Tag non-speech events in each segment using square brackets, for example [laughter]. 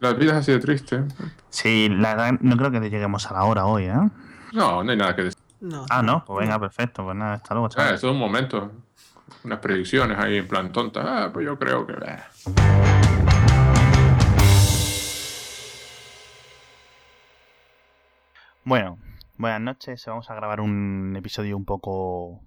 La vida es así de triste. Sí, la verdad no creo que lleguemos a la hora hoy, ¿eh? No, no hay nada que decir. No. Ah, no, pues venga, perfecto. Pues nada, hasta luego, Ah, chaval. es un momento. Unas predicciones ahí en plan tonta. Ah, pues yo creo que. Bueno, buenas noches. Vamos a grabar un episodio un poco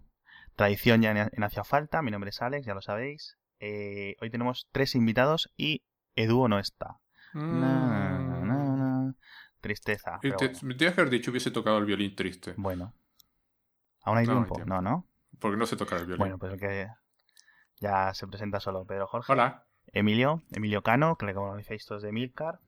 tradición ya en, en Hacia Falta. Mi nombre es Alex, ya lo sabéis. Eh, hoy tenemos tres invitados y Edu no está. Na, na, na, na. Tristeza. Te, bueno. me tenías que haber dicho hubiese tocado el violín triste. Bueno. ¿Aún hay No, hay tiempo? No, ¿no? Porque no sé tocar el violín. Bueno, pues el que ya se presenta solo Pedro Jorge. Hola. Emilio, Emilio Cano, que le conocéis todos de Milcar.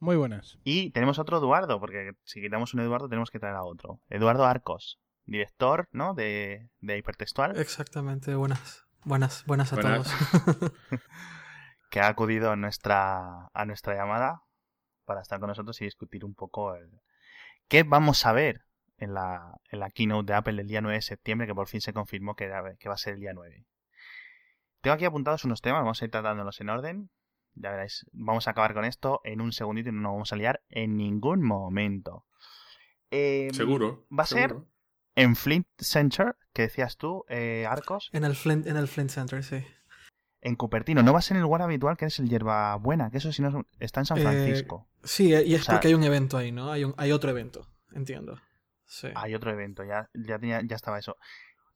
Muy buenas. Y tenemos otro Eduardo, porque si quitamos un Eduardo tenemos que traer a otro. Eduardo Arcos, director, ¿no? De, de Hipertextual, Exactamente, buenas. Buenas, buenas a Buenas. todos. [laughs] que ha acudido a nuestra, a nuestra llamada para estar con nosotros y discutir un poco el... qué vamos a ver en la, en la keynote de Apple el día 9 de septiembre, que por fin se confirmó que, era- que va a ser el día 9. Tengo aquí apuntados unos temas, vamos a ir tratándolos en orden. Ya veréis, vamos a acabar con esto en un segundito y no nos vamos a liar en ningún momento. Eh, Seguro. va a ser-. En Flint Center, que decías tú, eh, Arcos, En el Flint, en el Flint Center, sí. En Cupertino. No va a ser en el lugar habitual que es el Hierbabuena, que eso sí no es- está en San Eh, Francisco. Sí, y es O sea- porque hay un evento ahí, ¿no? Hay, un, hay otro evento, entiendo. Sí. Hay otro evento, ya, ya, tenía, ya estaba eso.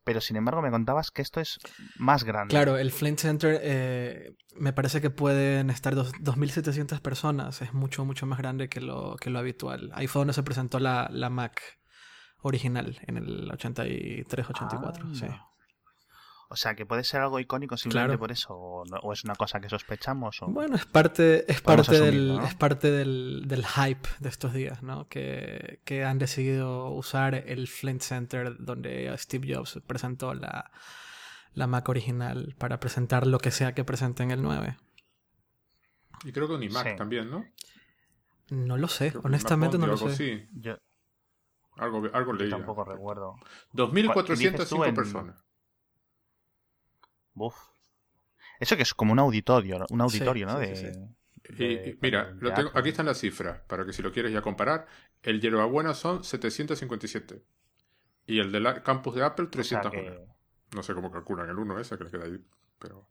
Pero sin embargo me contabas que esto es más grande. Claro, el Flint Center eh, me parece que pueden estar dos- 2.700 personas. Es mucho, mucho más grande que lo, que lo habitual. Ahí fue donde se presentó la, la Mac original en el 83-84. sí. Anda. O sea, que puede ser algo icónico simplemente Claro. por eso, o, no- o es una cosa que sospechamos. O... Bueno, es parte, es parte, del, ¿no? es parte del, del hype de estos días, ¿no? Que, que han decidido usar el Flint Center donde Steve Jobs presentó la, la Mac original para presentar lo que sea que presenten el 9. Y creo que un iMac Sí. también, ¿no? No lo sé, Creo honestamente no lo sé. algo así. Yo, Algo, leía. tampoco recuerdo. 2.405 Dices tú en- personas. Buf. Eso que es como un auditorio, un auditorio, Sí, ¿no? sí, de, sí, sí. Y, de- mira, de lo tengo- aquí están las cifras, para que si lo quieres ya comparar. El Hierbabuena son 757. Y el del campus de Apple, O sea 301. que, No sé cómo calculan el 1 ese que le queda ahí. Pero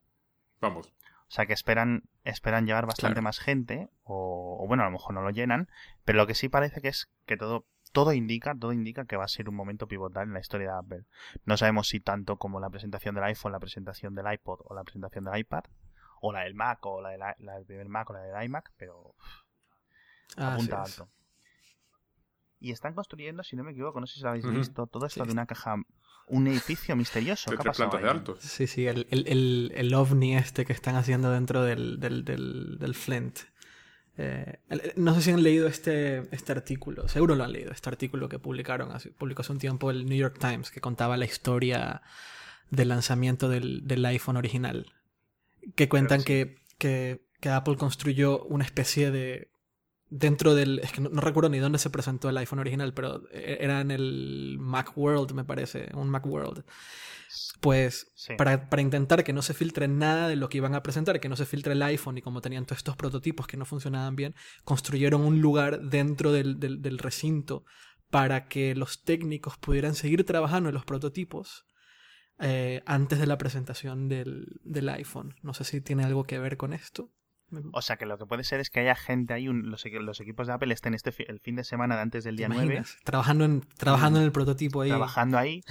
vamos. o sea que esperan, esperan llevar bastante Claro. más gente, o, o bueno, a lo mejor no lo llenan, pero lo que sí parece que es que todo, todo indica, todo indica que va a ser un momento pivotal en la historia de Apple. No sabemos si tanto como la presentación del iPhone, la presentación del iPod o la presentación del iPad, o la del Mac, o la, del i- la del primer Mac o la del iMac, pero Ah, apunta sí, es. alto. Y están construyendo, si no me equivoco, no sé si lo habéis visto, todo esto Sí. de una caja, un edificio misterioso. De ¿Qué ha tres pasado plantas de alto. Sí, sí, el, el, el, el ovni este que están haciendo dentro del, del, del, del Flint. Eh, no sé si han leído este, este artículo, seguro lo han leído, este artículo que publicaron hace, publicó hace un tiempo el New York Times, que contaba la historia del lanzamiento del, del iPhone original. Que cuentan sí. que, que, que Apple construyó una especie de... Dentro del... Es que no, no recuerdo ni dónde se presentó el iPhone original, pero e- era en el Macworld, me parece, un Macworld. Pues Sí. para, para intentar que no se filtre nada de lo que iban a presentar, que no se filtre el iPhone y como tenían todos estos prototipos que no funcionaban bien, construyeron un lugar dentro del, del- del recinto para que los técnicos pudieran seguir trabajando en los prototipos eh, antes de la presentación del, del iPhone. No sé si tiene algo que ver con esto. O sea que lo que puede ser es que haya gente ahí, un- los, equi- los equipos de Apple estén este fi- el fin de semana de antes del ¿Te día 9, imaginas? Trabajando en, trabajando en el prototipo ahí. trabajando ahí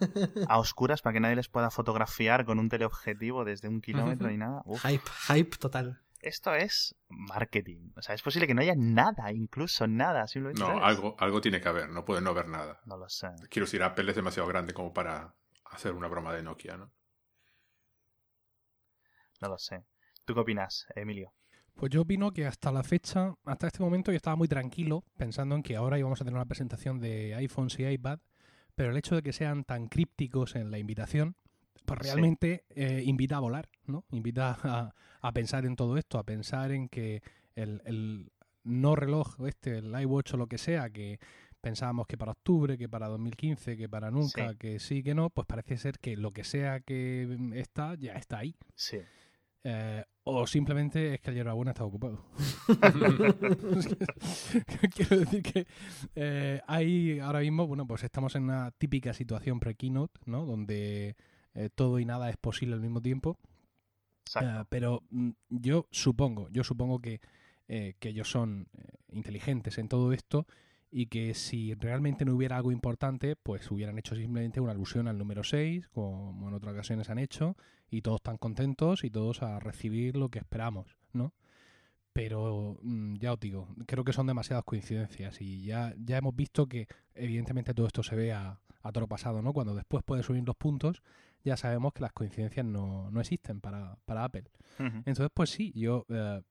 [laughs] a oscuras para que nadie les pueda fotografiar con un teleobjetivo desde un kilómetro ni nada. Uf, Hype, hype total. esto es marketing. O sea, es posible que no haya nada, incluso nada. Simplemente No, ¿sabes? algo, algo tiene que haber. No puede no haber nada. No lo sé. Quiero decir, Apple es demasiado grande como para hacer una broma de Nokia, ¿no? No lo sé. ¿Tú qué opinas, Emilio? Pues yo opino que hasta la fecha, hasta este momento yo estaba muy tranquilo pensando en que ahora íbamos a tener una presentación de iPhones y iPad, pero el hecho de que sean tan crípticos en la invitación, pues Sí. realmente eh, invita a volar, ¿no? Invita a, a pensar en todo esto, a pensar en que el, el no reloj este, el iWatch o lo que sea, que pensábamos que para octubre, que para 2015, que para nunca, Sí. que sí, que no, pues parece ser que lo que sea que está, ya está ahí. Sí. eh, o simplemente es que el hierbabuena está ocupado. [laughs] [laughs] Quiero decir que eh, hay ahora mismo, bueno, pues estamos en una típica situación pre-keynote, ¿no? Donde eh, todo y nada es posible al mismo tiempo. Eh, pero mm, yo supongo, yo supongo que, eh, que ellos son eh, inteligentes en todo esto y que si realmente no hubiera algo importante, pues hubieran hecho simplemente una alusión al número 6, como en otras ocasiones han hecho, y todos están contentos y todos a recibir lo que esperamos, ¿no? Pero mm, ya os digo, creo que son demasiadas coincidencias y ya, ya hemos visto que evidentemente todo esto se ve a, a toro pasado, ¿no? Cuando después puedes subir los puntos, ya sabemos que las coincidencias no, no existen para, para Apple. Entonces, pues sí, yo eh,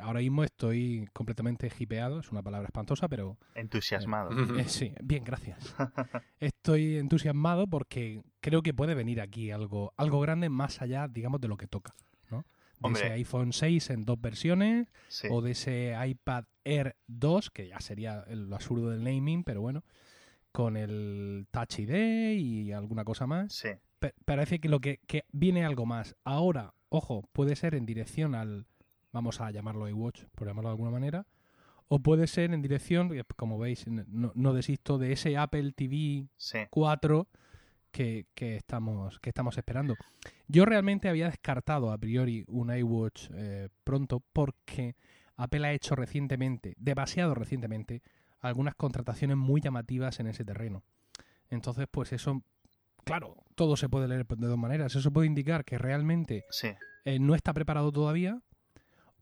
ahora mismo estoy completamente hipeado, es una palabra espantosa, pero Entusiasmado. Ujú. eh, sí, bien, gracias. [laughs] Estoy entusiasmado porque creo que puede venir aquí algo, algo grande más allá, digamos, de lo que toca, ¿no? De Hombre. ese iPhone 6 en dos versiones, Sí. o de ese iPad Air 2, que ya sería lo absurdo del naming, pero bueno, con el Touch ID y alguna cosa más. Sí. Pa- parece que lo que, que viene algo más. Ahora, ojo, puede ser en dirección al, vamos a llamarlo iWatch, por llamarlo de alguna manera, o puede ser en dirección, como veis, no, no desisto de ese Apple TV Sí. 4 que, que estamos, que estamos esperando. Yo realmente había descartado a priori un iWatch eh, pronto porque Apple ha hecho recientemente, demasiado recientemente, algunas contrataciones muy llamativas en ese terreno. Entonces, pues eso, claro, todo se puede leer de dos maneras. Eso puede indicar que realmente Sí. eh, no está preparado todavía.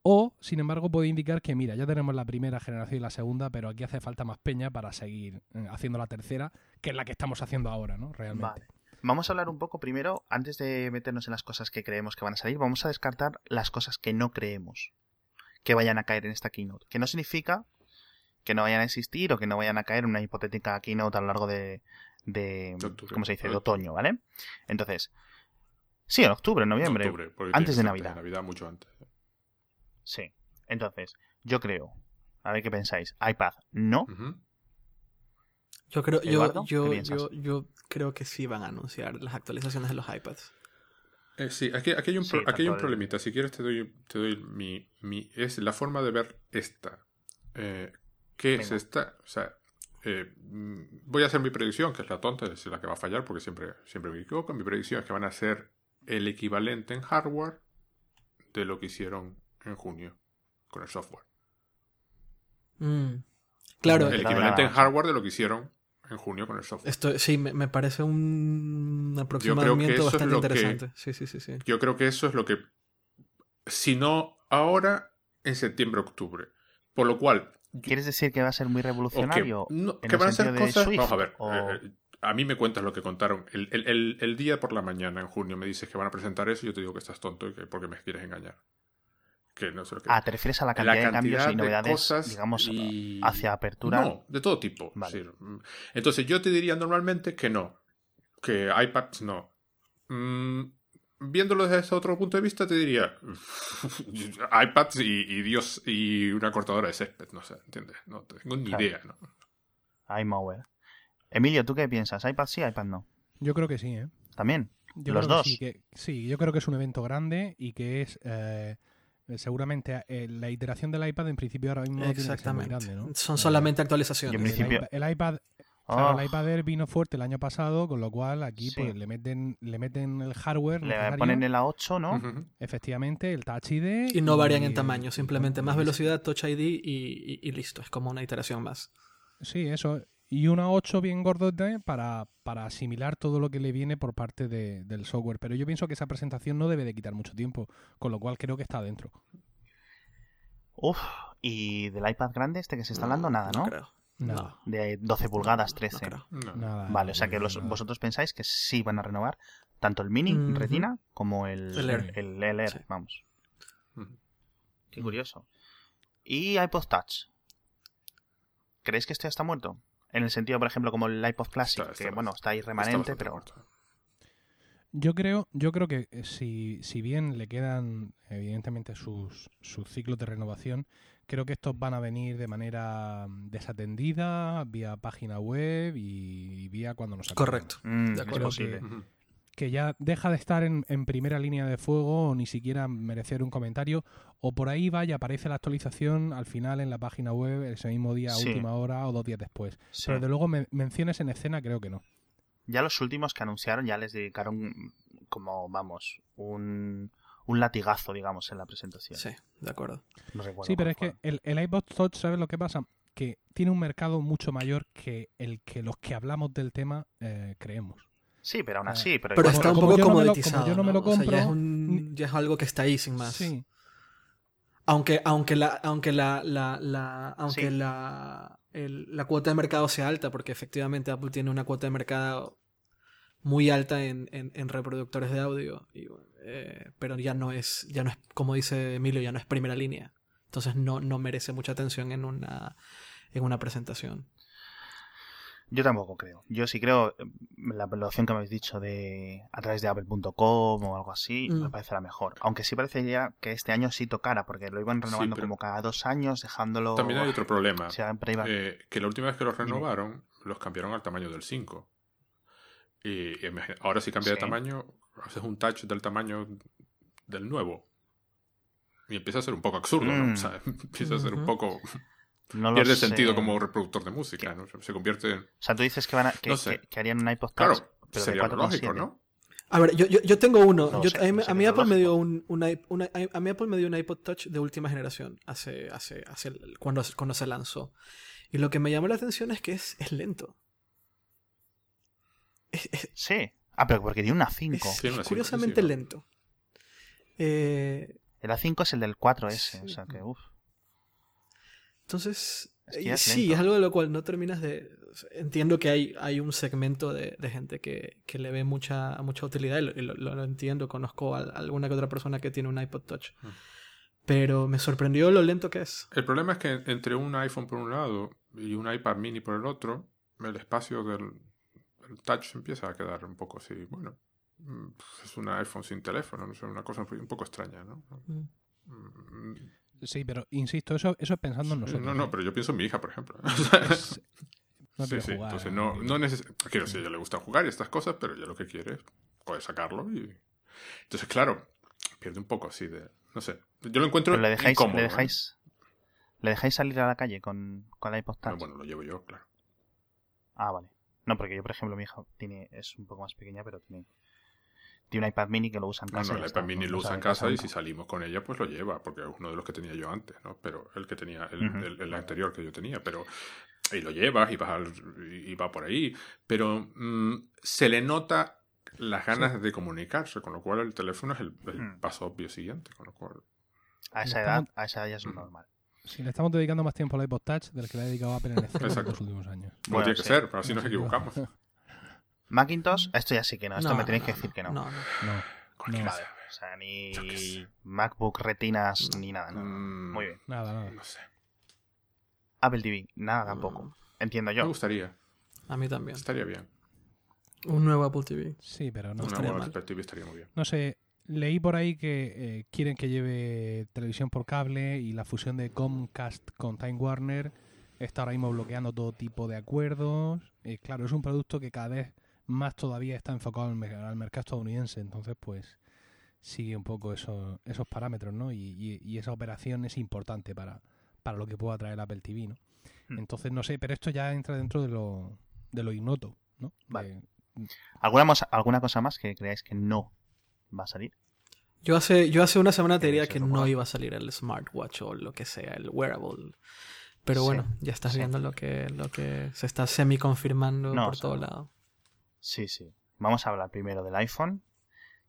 O, sin embargo, puede indicar que, mira, ya tenemos la primera generación y la segunda, pero aquí hace falta más peña para seguir eh, haciendo la tercera, que es la que estamos haciendo ahora, ¿no? Realmente. Vale. Vamos a hablar un poco primero, antes de meternos en las cosas que creemos que van a salir, vamos a descartar las cosas que no creemos que vayan a caer en esta keynote. Que no significa que no vayan a existir o que no vayan a caer en una hipotética keynote a lo largo de, de De. ¿cómo se dice? De otoño, ¿vale? Entonces, sí, en octubre, en noviembre. Octubre, antes de antes Navidad. Navidad mucho antes. Sí. Entonces, yo creo, a ver qué pensáis, iPad, no. Yo creo, yo, Eduardo, ¿qué yo, piensas? yo, yo creo que sí van a anunciar las actualizaciones de los iPads. Eh, sí, aquí, aquí hay un, pro- Sí, aquí hay un tanto el- problemita. Si quieres te doy, te doy mi, mi... Es la forma de ver esta. Eh, ¿Qué es esta? O sea, eh, mm, voy a hacer mi predicción, que es la tonta, es la que va a fallar porque siempre, siempre me equivoco. Mi predicción es que van a ser el equivalente en hardware de lo que hicieron en junio con el software. Mm. Claro, El equivalente en hardware de lo que hicieron en junio con el software. esto sí, me, me parece un aproximamiento bastante que- interesante. Sí, sí, sí, sí. Yo creo que eso es lo que, si no ahora, en septiembre-octubre. Por lo cual, ¿Quieres decir que va a ser muy revolucionario? no, en que el van a ser sentido de cosas... Swift, Vamos a ver, o- eh, a mí me cuentas lo que contaron. El, el- el- el día por la mañana, en junio, me dices que van a presentar eso y yo te digo que estás tonto y que porque me quieres engañar. Que no sé lo que... Ah, ¿te refieres a la la cantidad, de cambios cantidad y de novedades, cosas digamos, y- hacia apertura? No, de todo tipo. Vale. sí. Entonces yo te diría normalmente que no. Que iPads no. Mm, viéndolo desde ese otro punto de vista, te diría [laughs] iPads y, y Dios y una cortadora de césped. No sé, ¿entiendes? No tengo ni Claro. idea. ¿no? iMower. Emilio, ¿tú qué piensas? ¿iPad sí, iPad no? Yo creo que sí, ¿eh? ¿También? Yo ¿Los dos? que sí, que- sí, yo creo que es un evento grande y que es eh, seguramente eh, la iteración del iPad en principio ahora mismo no tiene que ser muy Exactamente. grande, ¿no? Son Eh, solamente actualizaciones. en el principio- iPad- el iPad Claro, Oh, el iPad Air vino fuerte el año pasado, con lo cual aquí Sí. pues le meten, le meten el hardware le necesario, ponen el A8, ¿no? Efectivamente, el Touch ID. Y no varían en tamaño, simplemente más velocidad, Touch ID y, y- y listo. Es como una iteración más. Sí, eso. Y una 8 bien gordota para, para asimilar todo lo que le viene por parte de- del software. Pero yo pienso que esa presentación no debe de quitar mucho tiempo, con lo cual creo que está dentro. Uf, y del iPad grande este que se está hablando, nada, ¿no? creo. Nada. De 12 pulgadas, No, 13. no creo. No. Nada, Vale, o sea que no, los- nada. vosotros pensáis que sí van a renovar tanto el Mini. Retina como el, El Air. el, el Air, Sí. vamos. Qué curioso. Y iPod Touch. ¿Creéis que esto ya está muerto? En el sentido, por ejemplo, como el iPod Classic, Está- está que bueno, está ahí remanente, pero... Yo creo, yo creo que eh, si, si bien le quedan evidentemente sus, sus ciclos de renovación, creo que estos van a venir de manera desatendida, vía página web y, y vía cuando nos acuerden. Correcto. Mm, De es posible. Que ya deja de estar en, en primera línea de fuego o ni siquiera merecer un comentario, o por ahí va y aparece la actualización al final en la página web ese mismo día, Sí. última hora o dos días después. Sí. Pero de luego men- menciones en escena creo que no. Ya los últimos que anunciaron ya les dedicaron como, vamos, un, un latigazo, digamos, en la presentación. Sí, de acuerdo. No recuerdo Sí, pero es que el, el iPod Touch, ¿sabes lo que pasa? Que tiene un mercado mucho mayor que el que los que hablamos del tema eh, creemos. Sí, pero aún Eh, así, pero, Pero está un como poco yo no me lo- comoditizado. como yo no me lo O sea, ya, es un- ya es algo que está ahí sin más. Sí, Aunque, aunque la, aunque la, la, la- aunque Sí. la, el- la cuota de mercado sea alta, porque efectivamente Apple tiene una cuota de mercado muy alta en, en- en reproductores de audio, y, eh, pero ya no es, ya no es, como dice Emilio, ya no es primera línea. Entonces no, no merece mucha atención en una, en una presentación. Yo tampoco creo. Yo sí creo, eh, la, la opción que me habéis dicho de a través de apple.com o algo así, Mm. me parece la mejor. Aunque sí parecería que este año sí tocara, porque lo iban renovando como cada dos años, dejándolo... También hay otro problema. Siempre iba- eh, que la última vez que los Dime. renovaron, los cambiaron al tamaño del 5. Y, ahora si cambia de tamaño, haces un touch del tamaño del nuevo. Y empieza a ser un poco absurdo, ¿no? Mm. O sea, [laughs] empieza a ser un poco... no lo Pierde sé. sentido como reproductor de música, ¿no? Se convierte en... O sea, tú dices que, van a, que, No sé. que- que harían un iPod Touch, Claro, pero de sería lo 4,7. lógico, ¿no? A ver, yo, yo, yo tengo uno. No Yo- sé, a, mí, a Apple me dio un, un i- una- a mí Apple me dio un iPod Touch de última generación hace, hace, hace cuando, cuando se lanzó. Y lo que me llamó la atención es que es, es lento. Es, es- Sí. Ah, pero porque tiene una 5. es Tiene una cinco, curiosamente sí, lento. Eh, El A5 es el del 4S, o Sí. sea que, uff. Entonces, Es que es sí, lento. es algo de lo cual no terminas de... Entiendo que hay, hay un segmento de, de gente que, que le ve mucha, mucha utilidad y lo, lo- lo entiendo. Conozco a, alguna que otra persona que tiene un iPod Touch. Mm. Pero me sorprendió lo lento que es. El problema es que entre un iPhone por un lado y un iPad mini por el otro, el espacio del el touch empieza a quedar un poco así, bueno, mm, es un iPhone sin teléfono, no sé, una cosa un poco extraña, ¿no? Mm. Mm, Sí, pero insisto, eso, eso es pensando en nosotros. No, ¿eh? no, pero yo pienso en mi hija, por ejemplo. Es- [laughs] no sí, sí, jugar, entonces ¿eh? no, no neces- Quiero decir, a ella le gusta jugar y estas cosas, pero ella lo que quiere es poder sacarlo y... Entonces, claro, pierde un poco así de... No sé, yo lo encuentro Pero le dejáis, incómodo, le ¿eh? dejáis, le dejáis salir a la calle con, con el iPod Touch. No, bueno, lo llevo yo, claro. Ah, vale. No, porque yo, por ejemplo, mi hija tiene, es un poco más pequeña, pero tiene, tiene un iPad mini que lo usa en No, casa. no, y el iPad está, mini no- lo no usa en de casa y si salimos con ella, pues lo lleva, porque es uno de los que tenía yo antes, ¿no? Pero el que tenía, el, Ujú. el- el anterior que yo tenía, pero... Y lo llevas y, vas al- y va por ahí, pero mm, se le nota las ganas de comunicarse, con lo cual el teléfono es el, el Mm. paso obvio siguiente, con lo cual... A esa edad, a esa edad ya es Ujú. normal. Sí, le estamos dedicando más tiempo al iPod Touch del que le ha dedicado Apple en en los últimos años. Como Bueno, tiene que sí. ser, pero así nos Sí, equivocamos. Macintosh, esto ya sí que no, esto me tenéis que no, decir que no. No, no. No. Cualquiera No. sea. O sea, ni. MacBook retinas No. ni nada, no. Mm, Muy bien. Nada, nada. No sé. Apple TV, nada tampoco. Entiendo Me yo. gustaría, A mí también. estaría bien. Un nuevo Apple TV. Sí, pero no. Nueva mal. Apple TV estaría muy bien. No sé, leí por ahí que eh, quieren que lleve televisión por cable y la fusión de Comcast con Time Warner está ahora mismo bloqueando todo tipo de acuerdos. Eh, claro, es un producto que cada vez más todavía está enfocado al, mer- al mercado estadounidense, entonces pues sigue un poco esos, esos parámetros, ¿no? Y, y- y esa operación es importante para, para lo que pueda traer Apple TV, ¿no? Hmm. Entonces, no sé, pero esto ya entra dentro de lo, de lo ignoto, ¿no? Vale. De- ¿Alguna, mos- ¿Alguna cosa más que creáis que no va a salir? Yo hace, yo hace una semana te diría que no iba a salir el smartwatch o lo que sea, el wearable. Pero Sí, bueno, ya estás sí. viendo lo que, lo que se está semi confirmando No, por o sea, todo lado. Sí, sí. Vamos a hablar primero del iPhone,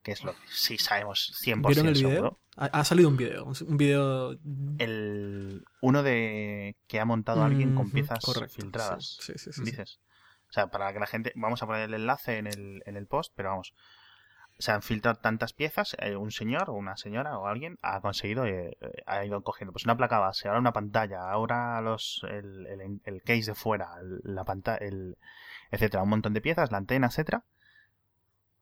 que es lo que sí sabemos 100% ¿Vieron el video? seguro. Ha, ha salido un video, un, video... El uno de que ha montado alguien con piezas correcto, filtradas. Sí, sí, sí, sí. dices. O sea, para que la gente. Vamos a poner el enlace en el, en el post, pero vamos. Se han filtrado tantas piezas, eh, un señor o una señora o alguien ha conseguido, eh, eh, ha ido cogiendo pues una placa base, ahora una pantalla, ahora los el, el, el case de fuera, el- la pantalla, el, etcétera, un montón de piezas, la antena, etcétera,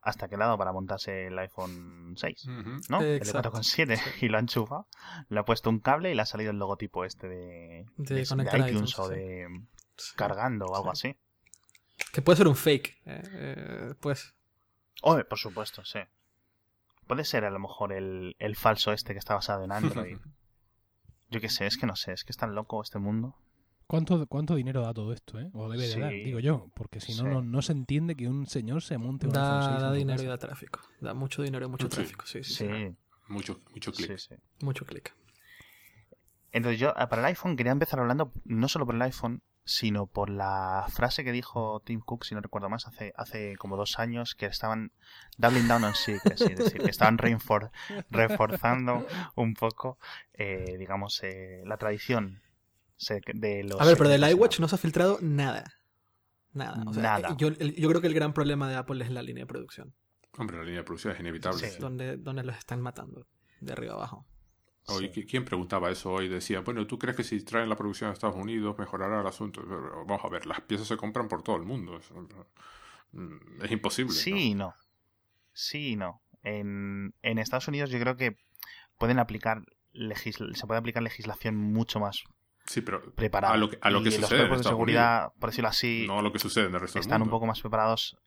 hasta que le ha dado para montarse el iPhone 6, Ujú. ¿no? Eh, el de exacto, 4,7 [laughs] y lo ha enchufado, le ha puesto un cable y le ha salido el logotipo este de, De de- iTunes iTunes, o sí. de Sí. cargando o algo Sí. así. Que puede ser un fake. eh, eh, pues. Oh, por supuesto, sí. Puede ser a lo mejor el, el falso este que está basado en Android. [laughs] Yo qué sé, es que no sé, es que es tan loco este mundo. ¿Cuánto, ¿Cuánto dinero da todo esto, eh? O debe de Sí. dar, digo yo, porque si no, Sí. no, no se entiende que un señor se monte un iPhone Da, 6 en da dinero y da tráfico. Da mucho dinero y mucho Sí. tráfico. Sí, sí. Mucho, mucho clic. sí. Mucho clic. Entonces yo, ah, para el iPhone, quería empezar hablando no solo por el iPhone, sino por la frase que dijo Tim Cook, si no recuerdo más, hace, hace como dos años, que estaban doubling down on sí, que sí, es decir, que estaban reinfor- [laughs] reforzando un poco, eh, digamos, eh, la tradición de los... A ver, pero del iWatch no se ha filtrado nada. Nada. O sea, Nada. Yo, el- yo creo que el gran problema de Apple es la línea de producción. Hombre, la línea de producción es inevitable. Sí. sí. Donde, donde los están matando. De arriba abajo. Hoy, Sí. ¿qui- ¿Quién preguntaba eso hoy? Decía, bueno, ¿tú crees que si traen la producción a Estados Unidos mejorará el asunto? Pero, vamos a ver, las piezas se compran por todo el mundo. Es, mm, es imposible. ¿no? Sí y no. Sí y no. En, en Estados Unidos yo creo que pueden aplicar se puede aplicar legislación mucho más Sí, pero a lo que, a lo que y los sucede en cuerpos de Estados seguridad, por decirlo Unidos, así, no a lo que sucede en el resto están del un poco más preparados.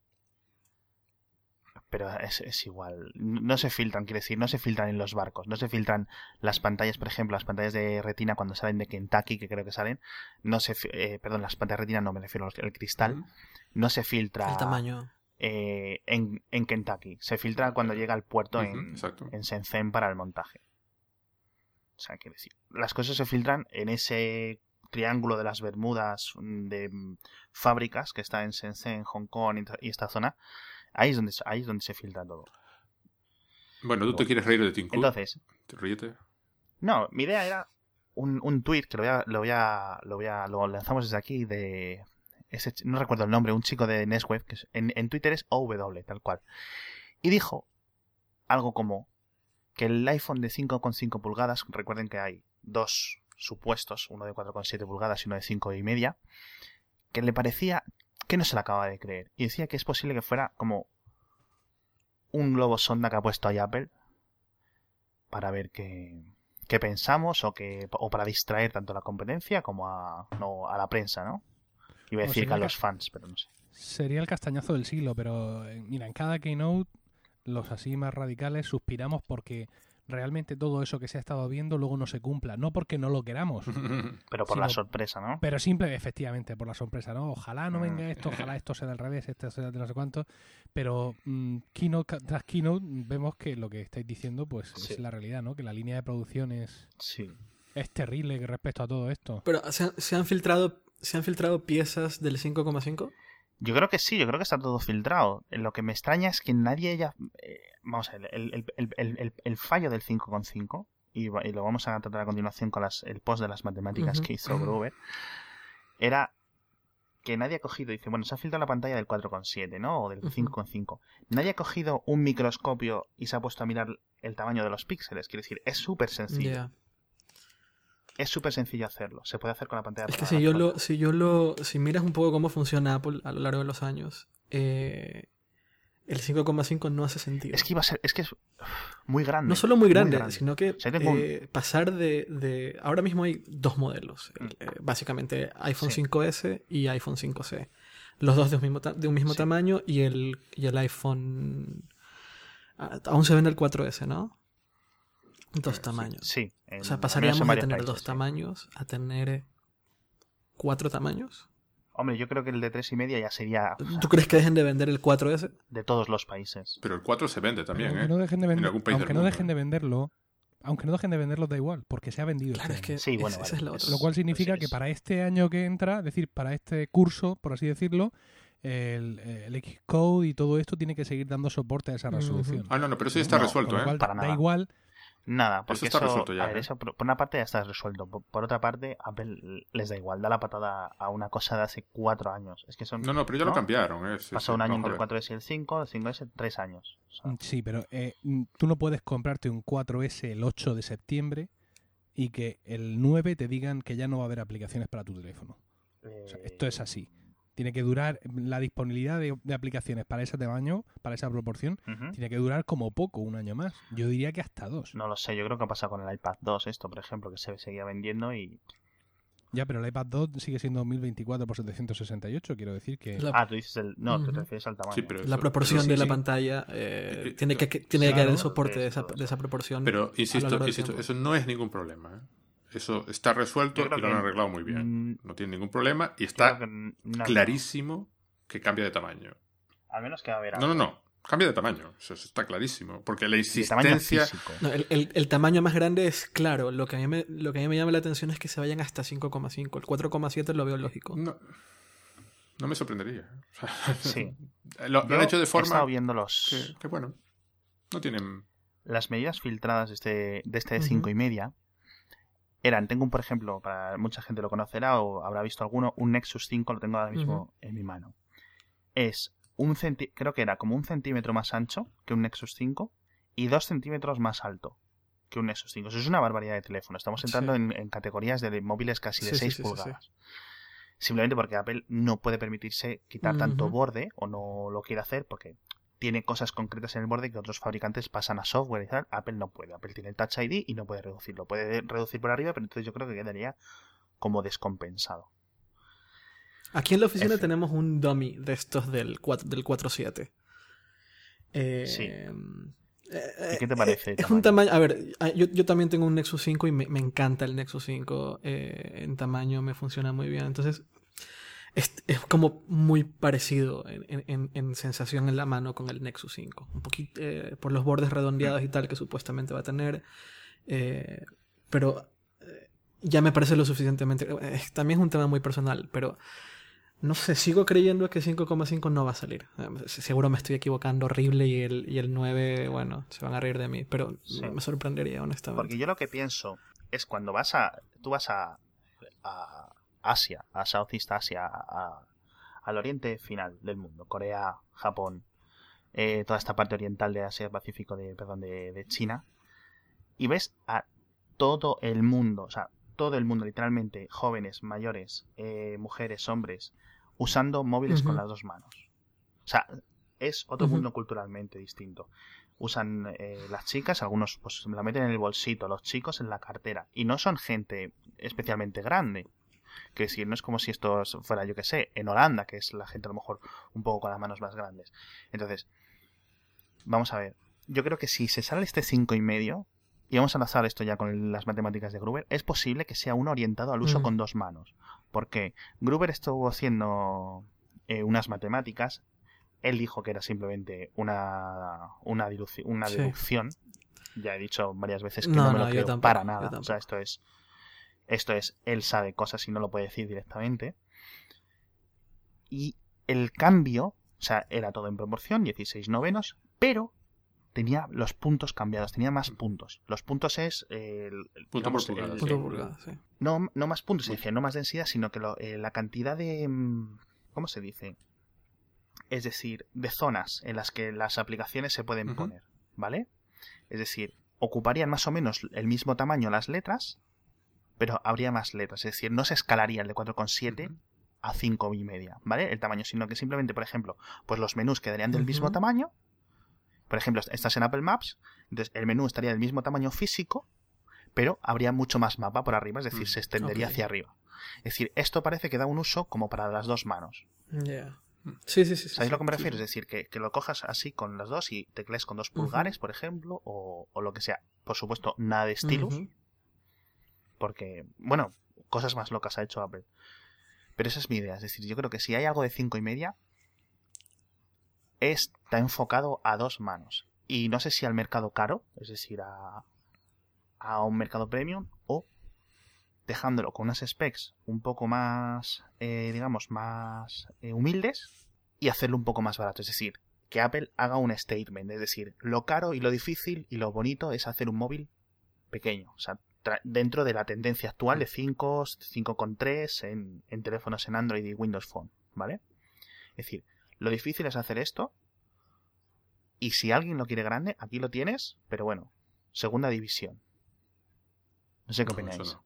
Pero es, es igual. No se filtran, quiere decir, no se filtran en los barcos. No se filtran las pantallas, por ejemplo, las pantallas de retina cuando salen de Kentucky, que creo que salen. No se, eh, perdón, las pantallas de retina no me refiero al cristal. No se filtra El tamaño. eh, en, en Kentucky. Se filtra cuando llega al puerto en, en Shenzhen para el montaje. O sea, quiere decir, las cosas se filtran en ese triángulo de las Bermudas mm, de mm, fábricas que está en Shenzhen, Hong Kong y- esta zona. Ahí es donde, se- ahí es donde se filtra todo. Bueno, tú te quieres reír de Tim Cook. Entonces, Ríete. no, mi idea era un, un tweet que lo voy a, lo voy a, lo voy a, lo lanzamos desde aquí de ese, no recuerdo el nombre, un chico de Nesweb que es- en, en Twitter es OW, tal cual. Y dijo algo como que el iPhone de 5,5 pulgadas, recuerden que hay dos supuestos, uno de 4,7 pulgadas y uno de 5 y media, que le parecía que no se la acababa de creer. Y decía que es posible que fuera como un globo sonda que ha puesto ahí Apple para ver qué, qué pensamos o, que, o para distraer tanto a la competencia como a, no, a la prensa, ¿no? Iba a O decir que a los fans, pero no sé. Sería el castañazo del siglo, pero eh, mira, en cada keynote los así más radicales suspiramos porque realmente todo eso que se ha estado viendo luego no se cumpla. No porque no lo queramos, [laughs] Pero por la sorpresa, ¿no? pero simple, efectivamente, por la sorpresa, ¿no? Ojalá no Mm. venga esto, ojalá [laughs] esto sea del revés, esto sea de no sé cuánto. Pero mm, keynote tras keynote vemos que lo que estáis diciendo pues Sí. es la realidad, ¿no? Que la línea de producción es, Sí. es terrible respecto a todo esto. Pero ¿se han, se han filtrado se han filtrado piezas del 5,5? Yo creo que sí, yo creo que está todo filtrado. Lo que me extraña es que nadie haya... eh, vamos a ver, el, el, el, el, el- el fallo del 5,5, y, y lo vamos a tratar a continuación con las, el post de las matemáticas que hizo Gruber, era que nadie ha cogido, dice, bueno, se ha filtrado la pantalla del 4,7, ¿no? O del Ujú. 5,5. Nadie ha cogido un microscopio y se ha puesto a mirar el tamaño de los píxeles. Quiere decir, es súper sencillo. Es súper sencillo hacerlo. Se puede hacer con la pantalla Es que si yo lo, si yo lo, si miras un poco cómo funciona Apple a lo largo de los años, eh, el 5,5 no hace sentido. Es que iba a ser... Es que es muy grande. no solo muy grande, grande. sino que sea, tengo un- eh, pasar de, de- Ahora mismo hay dos modelos. el- eh, básicamente iPhone Mm. Sí. 5S y iPhone 5C. Los dos de un mismo, de un mismo Sí. tamaño y el, y el iPhone... ah, Aún se vende el 4S, ¿no? Dos Eh, sí. tamaños. Sí. en- O sea, pasaríamos de tener países, dos sí. tamaños a tener eh, cuatro tamaños. Hombre, yo creo que el de tres y media ya sería ¿Tú crees que dejen de vender el 4S? de todos los países. Pero el 4 se vende también, ¿eh? no dejen de En vender- algún país aunque del no mundo, dejen de venderlo, aunque no dejen de venderlo da igual, porque se ha vendido. Claro, este es que Sí, bueno, es- vale. es. Lo cual significa que para este año que entra, es decir, para este curso, por así decirlo, el, el Xcode y todo esto tiene que seguir dando soporte a esa resolución. Ah, no, no, pero eso ya está No, resuelto, ¿eh? cual Para da nada. igual. Nada, porque está eso, resuelto ya, a ver, ¿eh? eso por, una parte ya está resuelto. Por, por otra parte, Apple les da igual, da la patada a una cosa de hace cuatro años. Es que son No, no, pero ya lo cambiaron, ¿eh? Sí, pasó sí, un año entre el ver. 4S y el 5, el 5S tres años. O sea, Sí, pero eh, mm, tú no puedes comprarte un 4S el 8 de septiembre y que el 9 te digan que ya no va a haber aplicaciones para tu teléfono. O sea, esto es eh, así. Tiene que durar la disponibilidad de, de aplicaciones para ese tamaño, para esa proporción, tiene que durar como poco un año más. Yo diría que hasta dos. No lo sé, yo creo que ha pasado con el iPad 2 esto, por ejemplo, que se seguía vendiendo y Ya, pero el iPad 2 sigue siendo 1024 por 768, quiero decir que... La- Ah, tú dices el. No, te refieres al tamaño. Sí, pero La eso- proporción pero de sí, la sí. pantalla eh, Eh, tiene que, eh, que- tiene que el claro, soporte de es esa, todo de esa proporción. Pero, insisto, insisto eso no es ningún problema. ¿eh? Eso está resuelto y lo han arreglado muy bien. No tiene ningún problema y está que n- no, clarísimo que cambia de tamaño. Al menos que va a haber No, no, no. Cambia de tamaño. Eso está clarísimo. Porque la insistencia. No, el, el- el tamaño más grande es claro. Lo que, a mí me, lo que a mí me llama la atención es que se vayan hasta 5,5. El 4,7 lo veo lógico. No, no me sorprendería. [laughs] Sí. lo, han hecho de He estado forma viendo los, que, que, bueno. No tienen. las medidas filtradas de este, de este de Ujú. 5 y media. Eran, tengo un, por ejemplo, para mucha gente lo conocerá o habrá visto alguno, un Nexus 5, lo tengo ahora mismo en mi mano. Es un creo que era como un centímetro más ancho que un Nexus 5 y dos centímetros más alto que un Nexus 5. Eso es una barbaridad de teléfono. Estamos entrando Sí. en, en categorías de móviles casi de Sí, sí, 6 sí, sí, sí. pulgadas. Simplemente porque Apple no puede permitirse quitar tanto borde o no lo quiere hacer porque tiene cosas concretas en el borde que otros fabricantes pasan a software y tal. Apple no puede. Apple tiene el Touch ID y no puede reducirlo. Puede reducir por arriba, pero entonces yo creo que quedaría como descompensado. Aquí en la oficina F. tenemos un dummy de estos del 4 del 4.7. Eh, Sí. eh, ¿Y qué te eh, parece Es un tamaño? A ver, ah, yo, yo también tengo un Nexus 5 y me, me encanta el Nexus 5. eh, en tamaño me funciona muy bien. Entonces, es, es como muy parecido en, en- en- en sensación en la mano con el Nexus 5. Un poquito eh, por los bordes redondeados y tal que supuestamente va a tener. eh, pero eh, ya me parece lo suficientemente. también es un tema muy personal, pero. No sé, sigo creyendo que 5,5 no va a salir. Seguro me estoy equivocando horrible y el, y el 9, bueno, se van a reír de mí, pero Sí. me sorprendería, honestamente. Porque yo lo que pienso es cuando vas a. Tú vas a. a Asia, a Southeast Asia, a- al oriente final del mundo, Corea, Japón, eh, toda esta parte oriental de Asia Pacífico, de, perdón, de, de China, y ves a todo el mundo, o sea, todo el mundo, literalmente, jóvenes, mayores, eh, mujeres, hombres, usando móviles con las dos manos. O sea, es otro mundo culturalmente distinto. Usan eh, las chicas, algunos pues la meten en el bolsito, los chicos en la cartera. Y no son gente especialmente grande. Que decir, no es como si esto fuera, yo que sé, en Holanda, que es la gente a lo mejor un poco con las manos más grandes. Entonces, vamos a ver. Yo creo que si se sale este cinco y medio, y vamos a enlazar esto ya con las matemáticas de Gruber, es posible que sea uno orientado al uso Mm. con dos manos. Porque Gruber estuvo haciendo eh, unas matemáticas, él dijo que era simplemente una, una, diluci- una Sí. deducción. Ya he dicho varias veces que No, no, me no, lo yo creo para nada. O sea, esto es, esto es, él sabe cosas y no lo puede decir directamente. Y el cambio, o sea, era todo en proporción, 16 novenos, pero tenía los puntos cambiados, tenía más puntos. Los puntos es eh, el, el- Punto digamos, por pulgada, el- Punto pulgada, sí. no, no más puntos, se dice, no más densidad, sino que lo- eh, la cantidad de... mm, ¿Cómo se dice? Es decir, de zonas en las que las aplicaciones se pueden poner, ¿vale? Es decir, ocuparían más o menos el mismo tamaño las letras, pero habría más letras. Es decir, no se escalaría el de 4,7 Ujú. a 5 y media, ¿vale? El tamaño, sino que simplemente, por ejemplo, pues los menús quedarían del mismo tamaño. Por ejemplo, estás en Apple Maps, entonces el menú estaría del mismo tamaño físico, pero habría mucho más mapa por arriba, es decir, Mm. se extendería hacia arriba. Es decir, esto parece que da un uso como para las dos manos. Ya. Sí, sí, sí. ¿Sabéis sí. lo que me refiero? sí. Es decir, que, que lo cojas así con las dos y teclees con dos pulgares, por ejemplo, o, o lo que sea. Por supuesto, nada de stylus. Porque, bueno, cosas más locas ha hecho Apple. Pero esa es mi idea. Es decir, yo creo que si hay algo de cinco y media, está enfocado a dos manos. Y no sé si al mercado caro, es decir, a, a un mercado premium, o dejándolo con unas specs un poco más, eh, digamos, más eh, humildes y hacerlo un poco más barato. Es decir, que Apple haga un statement. Es decir, lo caro y lo difícil y lo bonito es hacer un móvil pequeño. O sea, dentro de la tendencia actual de 5, 5,3 en, en teléfonos en Android y Windows Phone. ¿Vale? Es decir, lo difícil es hacer esto. Y si alguien lo quiere grande, aquí lo tienes, pero bueno, segunda división. No sé qué opináis. no.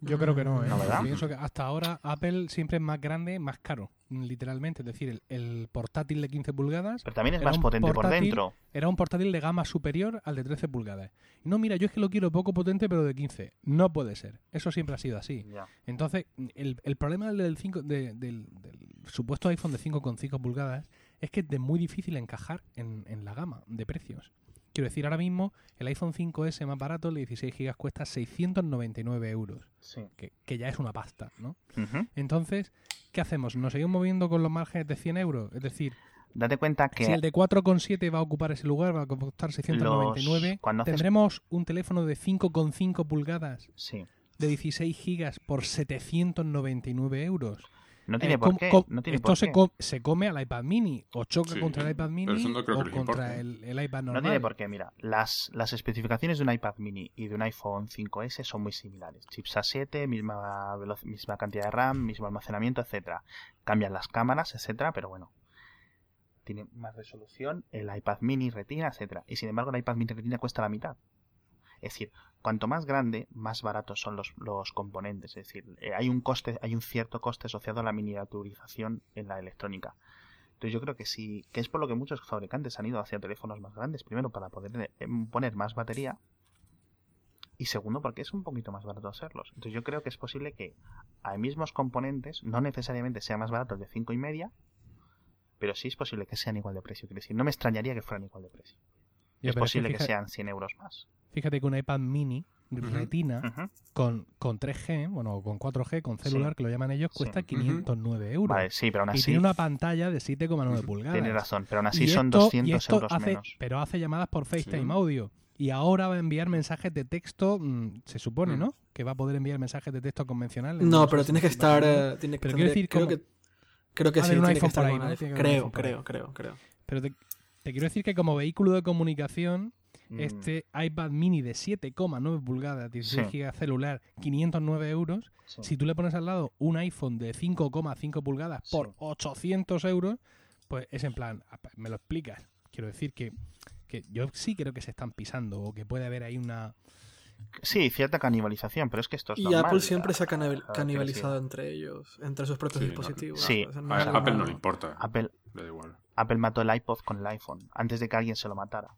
Yo creo que no, ¿eh? No, ¿verdad? Pienso que hasta ahora Apple siempre es más grande, más caro. Literalmente, es decir, el, el portátil de 15 pulgadas Pero también es más potente por dentro. era un portátil de gama superior al de 13 pulgadas. Y no, mira, yo es que lo quiero poco potente, pero de 15. No puede ser. Eso siempre ha sido así. Entonces, el, el problema del, 5, de- del, del supuesto iPhone de 5,5 pulgadas es que es de muy difícil encajar en, en la gama de precios. Quiero decir, ahora mismo el iPhone 5S más barato, el de 16 GB, cuesta 699 euros, Sí. que, que ya es una pasta, ¿no? Entonces, ¿qué hacemos? ¿Nos seguimos moviendo con los márgenes de 100 euros? Es decir, Date cuenta que si el de 4,7 va a ocupar ese lugar, va a costar 699, Los- cuando haces- tendremos un teléfono de 5,5 pulgadas sí. de 16 gigas por 799 euros. No tiene Eh, por ¿cómo- qué. cómo- no tiene esto por se, qué. co- se come al iPad mini o choca Sí, contra el iPad mini no o contra el, el iPad normal. No tiene por qué, mira, las, las especificaciones de un iPad mini y de un iPhone 5S son muy similares. Chips A7, misma, misma cantidad de RAM, mismo almacenamiento, etcétera. Cambian las cámaras, etcétera, pero bueno. Tiene más resolución, el iPad mini, retina, etcétera. Y sin embargo, el iPad mini retina cuesta la mitad. Es decir, cuanto más grande, más baratos son los, los componentes. Es decir, eh, hay un coste, hay un cierto coste asociado a la miniaturización en la electrónica. Entonces yo creo que sí, que es por lo que muchos fabricantes han ido hacia teléfonos más grandes. Primero, para poder eh, poner más batería. Y segundo, porque es un poquito más barato hacerlos. Entonces yo creo que es posible que a mismos componentes, no necesariamente sea más barato el de 5 y media, pero sí es posible que sean igual de precio. Quiero decir, no me extrañaría que fueran igual de precio. Ya, es posible que fija- sean 100 euros más. Fíjate que un iPad mini retina con, con 3G, bueno, con 4G, con celular, Sí. que lo llaman ellos, cuesta Ujú. 509 euros. Vale, sí, pero aún y así tiene una pantalla de 7,9 pulgadas. tiene razón. Pero aún así Y son esto- y 200 esto euros hace- menos. Pero hace llamadas por FaceTime Sí. audio. Y ahora va a enviar mensajes de texto, mm, se supone, Mm. ¿no? Que va a poder enviar mensajes de texto convencionales. No, pero si tienes que estar. eh, tiene que Pero quiero decir, creo que Creo que sí, tiene que iPhone estar Creo, creo, creo, creo. Pero te, te quiero decir que como vehículo de comunicación, Mm, este iPad mini de 7,9 pulgadas, 16 Sí. GB celular, 509 euros, sí. si tú le pones al lado un iPhone de 5,5 pulgadas por Sí. 800 euros, pues es en plan, me lo explicas. Quiero decir que, que yo sí creo que se están pisando o que puede haber ahí una... Sí, cierta canibalización, pero es que esto es Y normal. Apple siempre se ha canibal- canibalizado entre ellos, entre sus propios Sí, no. dispositivos. Sí. O sea, no A Apple no le importa. Apple, Le da igual. Apple mató el iPod con el iPhone antes de que alguien se lo matara.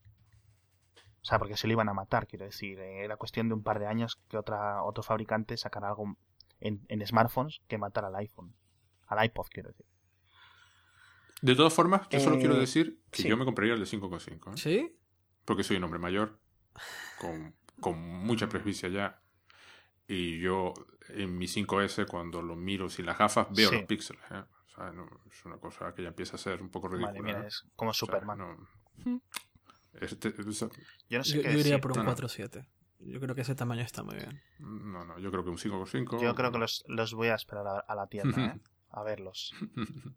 O sea, porque se lo iban a matar, quiero decir. eh, Era cuestión de un par de años que otra, otro fabricante sacara algo en, en smartphones que matara al iPhone. Al iPod, quiero decir. De todas formas, yo solo Eh, quiero decir que sí. yo me compraría el de 5,5. ¿eh? ¿Sí? Porque soy un hombre mayor, con, con mucha presbicia ya. Y yo en mi 5S, cuando lo miro sin las gafas, veo Sí. los píxeles. ¿eh? O sea, no- es una cosa que ya empieza a ser un poco ridícula. Vale, mira, ¿eh? es como O sea, Superman. no- Este- es- Yo no sé Yo, qué yo iría por un No, no. 4.7. Yo creo que ese tamaño está muy bien. no, no, yo creo que un 5,5. Yo creo que los, los voy a esperar a, a la tienda, ¿eh? A verlos. [laughs]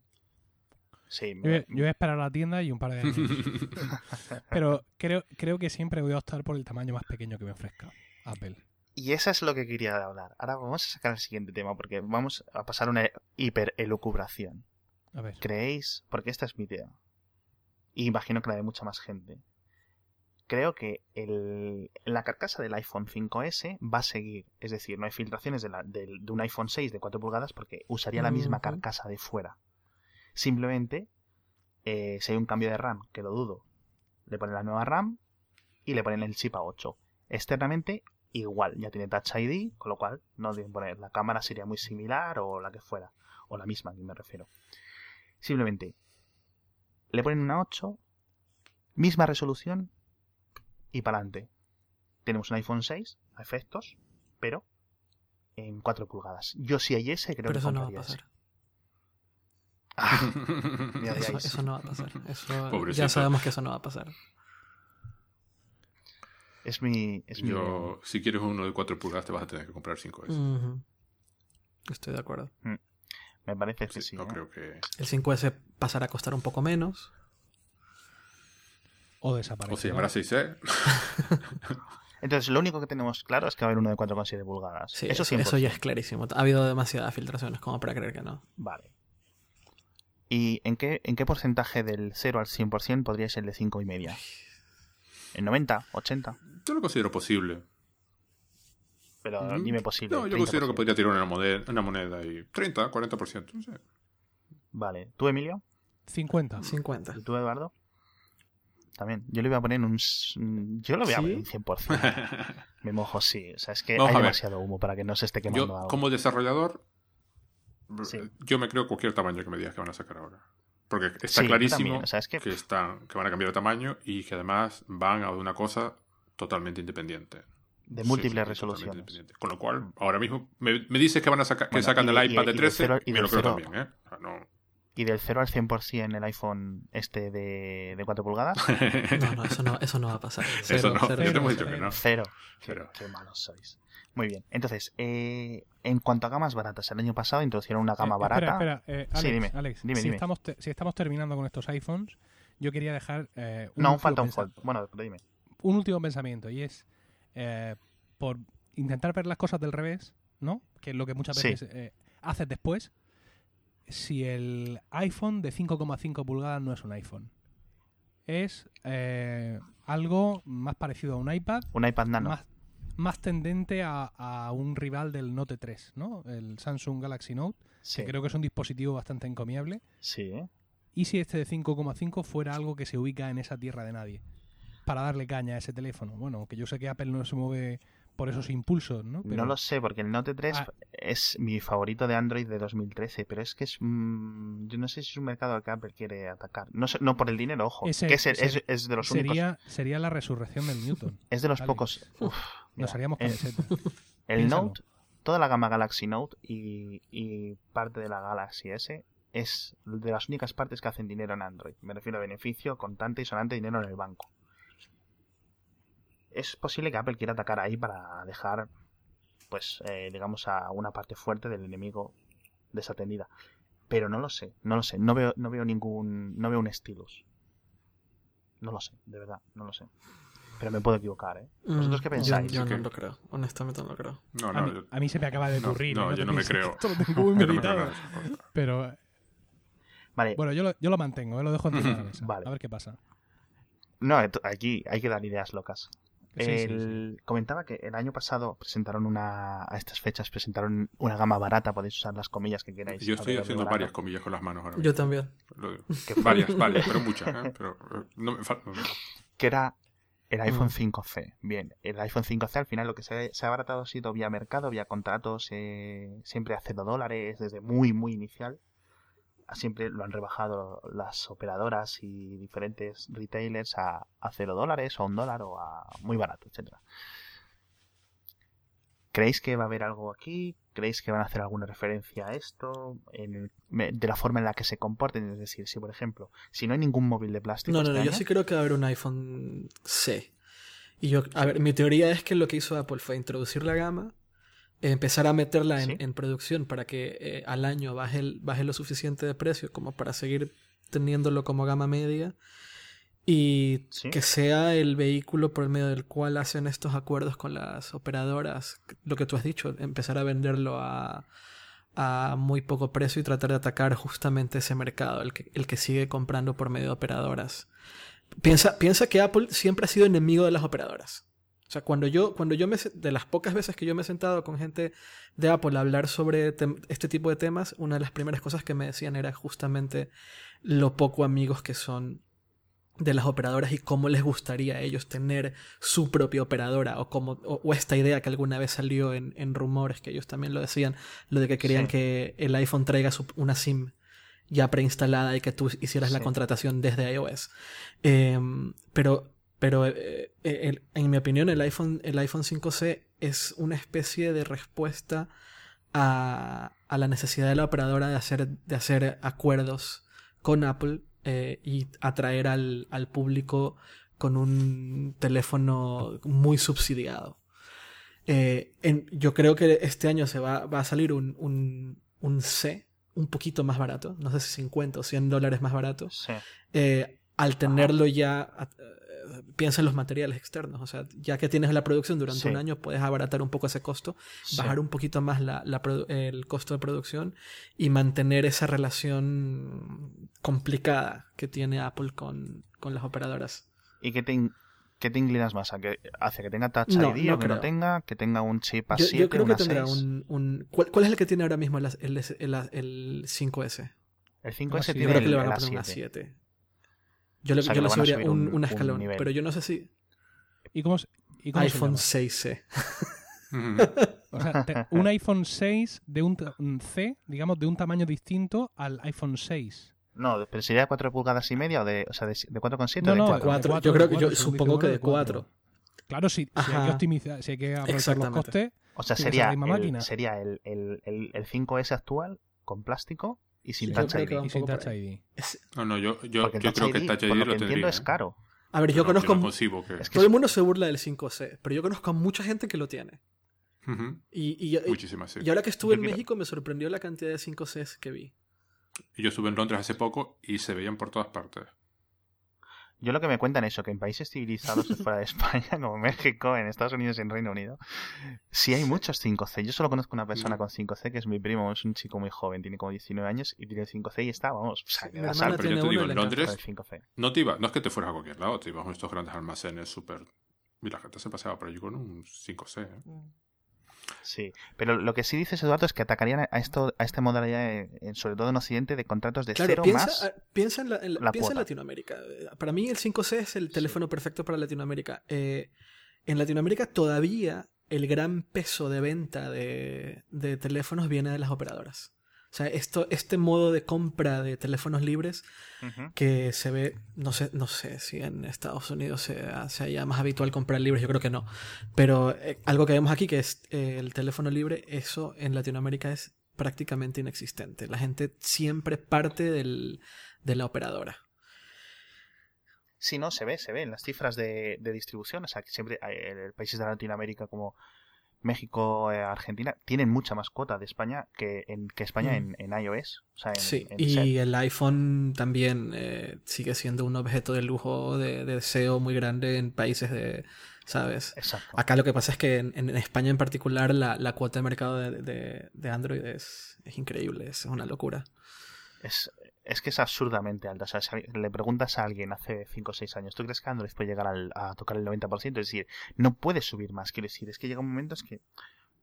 Sí, Yo, me- yo voy a esperar a la tienda y un par de años. [laughs] Pero creo, creo que siempre voy a optar por el tamaño más pequeño que me ofrezca Apple. Y eso es lo que quería hablar. Ahora vamos a sacar el siguiente tema porque vamos a pasar una hiper elucubración. A ver. ¿Creéis? Porque esta es mi idea. Y imagino que la de mucha más gente. Creo que el, la carcasa del iPhone 5S va a seguir. Es decir, no hay filtraciones de, la- del- de un iPhone 6 de 4 pulgadas porque usaría la misma carcasa de fuera. Simplemente, eh, si hay un cambio de RAM, que lo dudo, le ponen la nueva RAM y le ponen el chip a 8. Externamente, igual, ya tiene Touch ID, con lo cual no deben poner. La cámara sería muy similar o la que fuera. O la misma, que me refiero. Simplemente le ponen una 8, misma resolución y para adelante. Tenemos un iPhone 6 a efectos, pero en 4 pulgadas. Yo si hay ese, creo Pero que eso no va a pasar. Ah, [laughs] Eso, eso no va a pasar. Eso, ya sabemos que eso no va a pasar. Es mi. Es mi. Yo, si quieres uno de 4 pulgadas, te vas a tener que comprar 5S. Ujú. Estoy de acuerdo. Me parece que Sí, sí. no ¿eh? creo que. El 5S pasará a costar un poco menos. O O desaparece. se llamará 6E. Entonces, lo único que tenemos claro es que va a haber uno de 4,7 pulgadas. Sí, eso eso, 100%. eso ya es clarísimo. Ha habido demasiadas filtraciones como para creer que no. Vale. ¿Y en qué, en qué porcentaje del 0 al 100% podría ser el de 5 y media? ¿En 90? ¿80? Yo lo considero posible. Pero Mm. dime posible. No, yo 30%. considero que podría tirar una moneda, una moneda y 30, 40%. No sé. Vale. ¿Tú, Emilio? 50. 50. ¿Y tú, Eduardo? También. Yo le voy a poner un... un- Yo le voy a ¿Sí? poner un 100%. [laughs] Me mojo, sí. O sea, es que Vamos hay demasiado humo para que no se esté quemando Yo, algo. como desarrollador, Sí. yo me creo cualquier tamaño que me digas que van a sacar ahora. Porque está Sí, clarísimo también, o sea, es que- que, están, que van a cambiar de tamaño y que además van a una cosa totalmente independiente. De Sí, múltiples sí, resoluciones. Con lo cual, ahora mismo me, me dices que van a sacar que Bueno, sacan el de- iPad y de del 13 cero- y y me lo creo cero- también, ¿eh? O sea, no... Y del 0 al 100% el iPhone este de, de 4 pulgadas, [laughs] No, no, eso no, eso no va a pasar. Eso Cero, no, cero. hemos cero, dicho que no. cero. Qué, Cero. qué malos sois. Muy bien. Entonces, eh, en cuanto a gamas baratas, el año pasado introducieron una gama Eh, barata. Espera, espera. eh, Alex, Sí, dime, Alex, dime, si, dime. Estamos te- si estamos terminando con estos iPhones, yo quería dejar eh, un, No, falta un fold. Bueno, dime. un último pensamiento y es eh, por intentar ver las cosas del revés, ¿no? Que es lo que muchas Sí. veces eh, haces después. Si el iPhone de 5,5 pulgadas no es un iPhone, es eh, algo más parecido a un iPad, Un iPad Nano. más, más tendente a, a un rival del Note 3, ¿no? El Samsung Galaxy Note, sí, que creo que es un dispositivo bastante encomiable. sí. ¿Y si este de 5,5 fuera algo que se ubica en esa tierra de nadie? Para darle caña a ese teléfono. Bueno, que yo sé que Apple no se mueve por esos impulsos, ¿no? Pero No lo sé, porque el Note 3 Ah. es mi favorito de Android de 2013, pero es que es. mm, yo no sé si es un mercado que Apple quiere atacar. No, sé- no por el dinero, ojo. Ese- que es, el- ese es- es de los únicos. sería, la resurrección del Newton. [laughs] Es de los pocos. Uf, [laughs] mira, Nos haríamos. [laughs] El Piénsalo. Note, toda la gama Galaxy Note y, y parte de la Galaxy S es de las únicas partes que hacen dinero en Android. Me refiero a beneficio, contante y sonante dinero en el banco. Es posible que Apple quiera atacar ahí para dejar, pues, eh, digamos, a una parte fuerte del enemigo desatendida. Pero no lo sé, no lo sé. No veo, no veo ningún, no veo un stylus. No lo sé, de verdad, no lo sé. Pero me puedo equivocar, ¿eh? ¿Vosotros qué Mm, pensáis? Yo, no lo creo. Honestamente no lo creo. No, A mí, yo- a mí se me acaba de ocurrir. no, ¿eh? yo no me pienses que creo. Esto lo tengo muy [laughs] yo no me creo meditado. Pero Vale, bueno, yo lo, yo lo mantengo, ¿eh? lo dejo de la [laughs] mesa. Vale. A ver qué pasa. No, aquí hay que dar ideas locas. Sí, sí, sí. El- Comentaba que el año pasado presentaron una. A estas fechas presentaron una gama barata, podéis usar las comillas que queráis. Yo estoy haciendo barata, varias comillas con las manos ahora Yo también. Varias, varias, pero muchas. ¿eh? Pero eh, no me falta. que era el iPhone Mm. 5C. Bien, el iPhone 5C al final lo que se, se ha abaratado ha sido vía mercado, vía contratos, eh, siempre a 0 dólares, desde muy, muy inicial. Siempre lo han rebajado las operadoras y diferentes retailers a, a 0 dólares o a un dólar o a muy barato, etcétera. ¿Creéis que va a haber algo aquí? ¿Creéis que van a hacer alguna referencia a esto? En de la forma en la que se comporten. Es decir, si por ejemplo, si no hay ningún móvil de plástico. No, no, este no. Yo sí creo que va a haber un iPhone C. Y yo, a ver, mi teoría es que lo que hizo Apple fue introducir la gama, empezar a meterla en, Sí. en producción para que eh, al año baje, el- baje lo suficiente de precio como para seguir teniéndolo como gama media y Sí. que sea el vehículo por medio del cual hacen estos acuerdos con las operadoras, lo que tú has dicho, empezar a venderlo a, a muy poco precio y tratar de atacar justamente ese mercado, el que, el que sigue comprando por medio de operadoras. Piensa, piensa que Apple siempre ha sido enemigo de las operadoras. O sea, cuando yo, cuando yo me, de las pocas veces que yo me he sentado con gente de Apple a hablar sobre este tipo de temas, una de las primeras cosas que me decían era justamente lo poco amigos que son de las operadoras y cómo les gustaría a ellos tener su propia operadora o, como, o, o esta idea que alguna vez salió en, en rumores que ellos también lo decían, lo de que querían Sí. que el iPhone traiga su- una SIM ya preinstalada y que tú hicieras la contratación desde iOS. Em, pero pero eh, eh, el- en mi opinión el iPhone, el iPhone 5C es una especie de respuesta a, a la necesidad de la operadora de hacer, de hacer acuerdos con Apple eh, y atraer al, al público con un teléfono muy subsidiado. Eh, en- yo creo que este año se va, va a salir un, un, un C un poquito más barato, no sé si 50 o 100 dólares más barato, Sí. al tenerlo ya, a- piensa en los materiales externos, o sea, ya que tienes la producción durante Sí. un año, puedes abaratar un poco ese costo, sí. bajar un poquito más la- el costo de producción y mantener esa relación complicada que tiene Apple con, con las operadoras. ¿Y qué te, in- qué te inclinas más? ¿A que, ¿Hacia que tenga Touch No, ID no o que no tenga? ¿Que tenga un chip a Yo, 7, yo creo que tendrá 6? un... un- ¿cuál, cuál es el que tiene ahora mismo el, el, el- el 5S? El 5S Ah, sí, tiene creo que le van a poner una A7. 7. Yo le, O sea, yo le subiría subir un, un- escalón, nivel. pero yo no sé si ¿Y cómo, y cómo se iPhone llama? 6C. [laughs] O sea, te- un iPhone 6 de un, C, digamos, de un tamaño distinto al iPhone 6. No, pero sería de 4 pulgadas y media o de, o sea, de, de 4,7 No, o de no, cuatro? cuatro. cuatro, Yo creo de que yo supongo que de Eduardo, de cuatro. 4. Claro, si, si hay que optimizar, si hay que aprovechar los costes, O sea, Sí, sería, esa misma el, máquina. sería el, el, el, el 5S actual con plástico y sin Sí, Touch yo creo ID. que sin Touch. ID. Es- No, no, yo, yo, yo creo que ID, Touch ID por lo lo tendría. entiendo, es caro. A ver, yo No, conozco. no concibo que... Es que todo el mundo se burla del 5C, pero yo conozco a mucha gente que lo tiene. Ujú, Y, y, y- Muchísimas, sí. y ahora que estuve Yo en quiero- México me sorprendió la cantidad de 5Cs que vi. Y Yo estuve en Londres hace poco y se veían por todas partes. Yo lo que me cuentan es eso, que en países civilizados fuera de España, [laughs] como México, en Estados Unidos y en Reino Unido, sí hay muchos 5C. Yo solo conozco una persona Mm. con 5C, que es mi primo, es un chico muy joven, tiene como 19 años y tiene 5C y está, vamos, o sea, que da pero yo te digo, en. Londres con el 5C. no te iba, no es que te fueras a cualquier lado, te ibas a estos grandes almacenes súper... Y la gente se paseaba por allí con un 5C. ¿eh? Sí, pero lo que sí dices, Eduardo, es que atacarían a esto a esta modalidad, eh, sobre todo en Occidente, de contratos de Claro, cero piensa, más. piensa, en, la- en la- la piensa en. Latinoamérica. Para mí el 5C es el teléfono perfecto para Latinoamérica. Eh, en Latinoamérica todavía el gran peso de venta de, de teléfonos viene de las operadoras. O sea, esto, este modo de compra de teléfonos libres que se ve, no sé, no sé si en Estados Unidos sea, sea ya más habitual comprar libres, yo creo que no. Pero eh, algo que vemos aquí, que es eh, el teléfono libre, eso en Latinoamérica es prácticamente inexistente. La gente siempre parte del, de la operadora. Sí, no, se ve, se ve en las cifras de, de distribución. O sea, que siempre hay, eh, países de Latinoamérica como México, eh, Argentina, tienen mucha más cuota de España que, en, que España Mm. en, en iOS. O sea, en, Sí, en set. y el iPhone también eh, sigue siendo un objeto de lujo, de, de deseo muy grande en países de, ¿sabes? Exacto. Acá lo que pasa es que en, en España en particular la, la cuota de mercado de, de- de Android es, es increíble, es una locura. Es, es que es absurdamente alta. O sea, si le preguntas a alguien hace 5 o 6 años, ¿tú crees que Android puede llegar al- a tocar el 90%? Es decir, no puede subir más. Quiero decir, es que llega un momento es que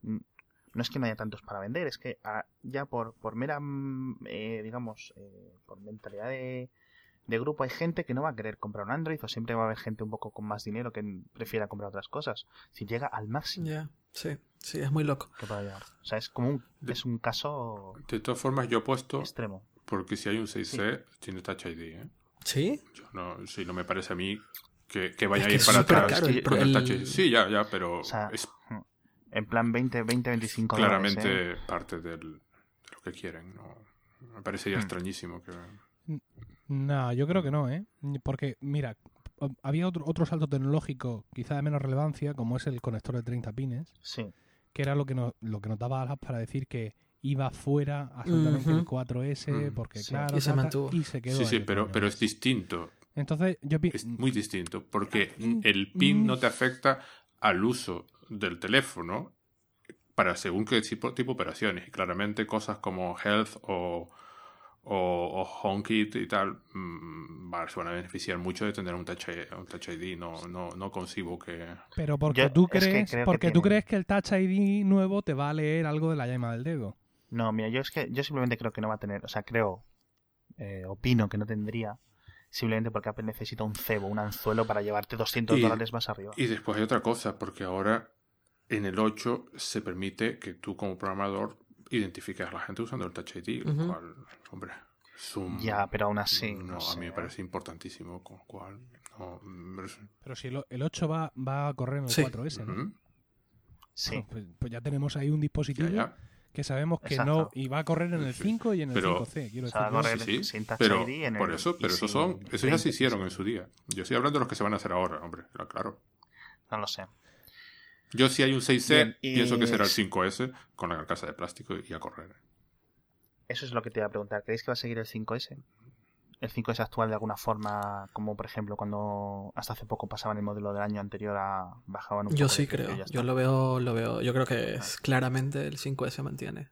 mm, no es que no haya tantos para vender, es que ah, ya por, por mera, mm, eh, digamos, eh, por mentalidad de, de grupo hay gente que no va a querer comprar un Android o siempre va a haber gente un poco con más dinero que prefiera comprar otras cosas. Si llega al máximo Ya, sí, sí, es muy loco. que pueda llegar. O sea, es como un, es un caso De todas formas, yo he puesto, extremo. Porque si hay un 6C, tiene Touch ID. ¿eh? ¿Sí? Yo no, sí, no me parece a mí que, que vaya Es a ir para atrás caro el- con el el- Touch ID. Sí, ya, ya, pero O sea, es En plan 20, 20, 25 dólares, ¿eh? claramente parte del, de lo que quieren. ¿no? Me parecería Hmm. extrañísimo que... No, yo creo que no, ¿eh? Porque, mira, había otro, otro salto tecnológico quizá de menos relevancia, como es el conector de 30 pines, Sí. que era lo que nos, lo que nos daba alas para decir que iba fuera absolutamente Ujú. el 4S, Mm. porque Sí. claro, Y se tal, tal, mantuvo. y se quedó Sí, sí, pero, pero es distinto. Entonces, yo Es muy distinto, porque Mm, el PIN mm. no te afecta al uso del teléfono para según qué tipo, tipo de operaciones. Y claramente cosas como Health o, o, o HomeKit y tal mm, se van a beneficiar mucho de tener un Touch, I- un touch ID. No, no, no concibo que... Pero porque Yo- tú es que crees, que porque tú crees que el Touch ID nuevo te va a leer algo de la llama del dedo. No, mira, yo es que yo simplemente creo que no va a tener, o sea, creo, eh, opino que no tendría, simplemente porque Apple necesita un cebo, un anzuelo para llevarte 200 Y- dólares más arriba. Y después hay otra cosa, porque ahora en el 8 se permite que tú como programador identifiques a la gente usando el Touch ID, lo cual, hombre, un... Ya, pero aún así, no, no a sé. mí me parece importantísimo, con lo cual... No, mm, Pero si el, o- el 8 va, va a correr en el Sí. 4S, ¿no? Ujú, Sí, Pues, pues ya tenemos ahí un dispositivo ya, ya. Que sabemos que Exacto. no y va a correr en el Sí. 5 y en el Pero- 5C. Quiero O sea, va a decir, correr Sí, sí, sin Touch pero ID en por el- eso, y pero esos sin son, esos ya 20, se hicieron en su día. Yo estoy hablando de los que se van a hacer ahora, hombre, claro, claro. no lo sé. Yo si hay un 6C, Bien, y- pienso que será el 5S con la carcasa de plástico y a correr. Eso es lo que te iba a preguntar. ¿Creéis que va a seguir el 5S? El 5S actual de alguna forma, como por ejemplo cuando hasta hace poco pasaban el modelo del año anterior a bajaban un Yo poco sí creo. Yo lo veo, lo veo. Yo creo que es claramente el 5S mantiene.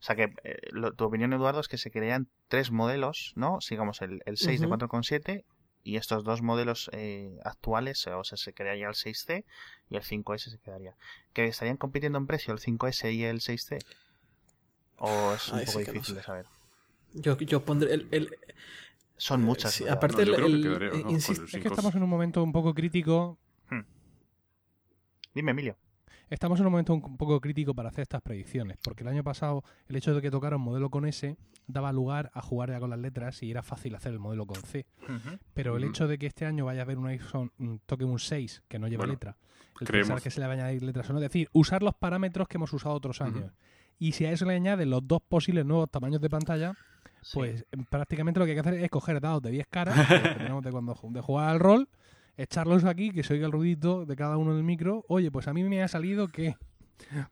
O sea que eh, lo- tu opinión, Eduardo, es que se crean tres modelos, ¿no? Sigamos el, el 6 Ujú. de 4,7 y estos dos modelos eh, actuales, o sea, se crearía el 6C y el 5S se quedaría. ¿Que estarían compitiendo en precio el 5S y el 6C? ¿O es un Ahí poco sí que no difícil sé. de saber? Yo, yo pondré el, el- Son muchas. aparte No, yo el- creo que el- quedaría, ¿no? insisto- con el Es que 5. estamos en un momento un poco crítico. Dime, Emilio. Estamos en un momento un poco crítico para hacer estas predicciones, porque el año pasado el hecho de que tocara un modelo con S daba lugar a jugar ya con las letras y era fácil hacer el modelo con C. Pero el hecho de que este año vaya a haber un iPhone, toque un 6 que no lleva Bueno, letra, el creemos. pensar que se le va a añadir letras o no, es decir, usar los parámetros que hemos usado otros años. Y si a eso le añaden los dos posibles nuevos tamaños de pantalla. Pues em, prácticamente lo que hay que hacer es coger dados de 10 caras que [laughs] tenemos de cuando de jugar al rol, echarlos aquí, que se oiga el ruidito de cada uno del micro. Oye, pues a mí me ha salido que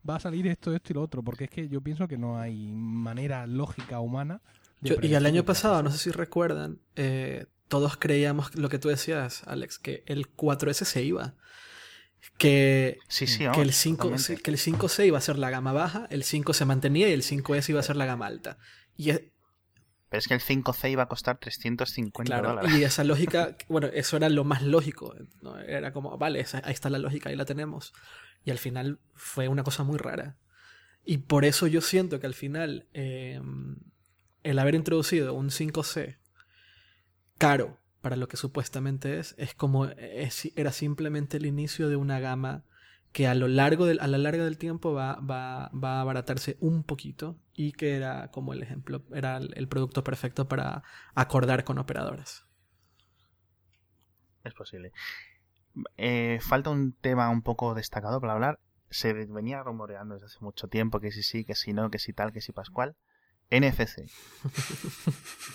va a salir esto, esto y lo otro, porque es que yo pienso que no hay manera lógica humana. de Yo- y el año pasado, no sé si recuerdan, eh, todos creíamos lo que tú decías, Alex, que el 4S se iba. Que, Sí, sí, que, el 5, totalmente. que el 5C iba a ser la gama baja, el 5 se mantenía y el 5S iba a ser la gama alta. Y, es- Pero es que el 5C iba a costar 350 claro, dólares. y esa lógica, [laughs] bueno, eso era lo más lógico. ¿no? Era como, vale, esa- ahí está la lógica, ahí la tenemos. Y al final fue una cosa muy rara. Y por eso yo siento que al final eh, el haber introducido un 5C caro para lo que supuestamente es, es como es- era simplemente el inicio de una gama que a lo largo del, a la larga del tiempo va, va, va a abaratarse un poquito y que era como el ejemplo, era el, el producto perfecto para acordar con operadoras. Es posible. Eh, falta un tema un poco destacado para hablar. Se venía rumoreando desde hace mucho tiempo que si sí, que si no, que si tal, que si Pascual. NFC.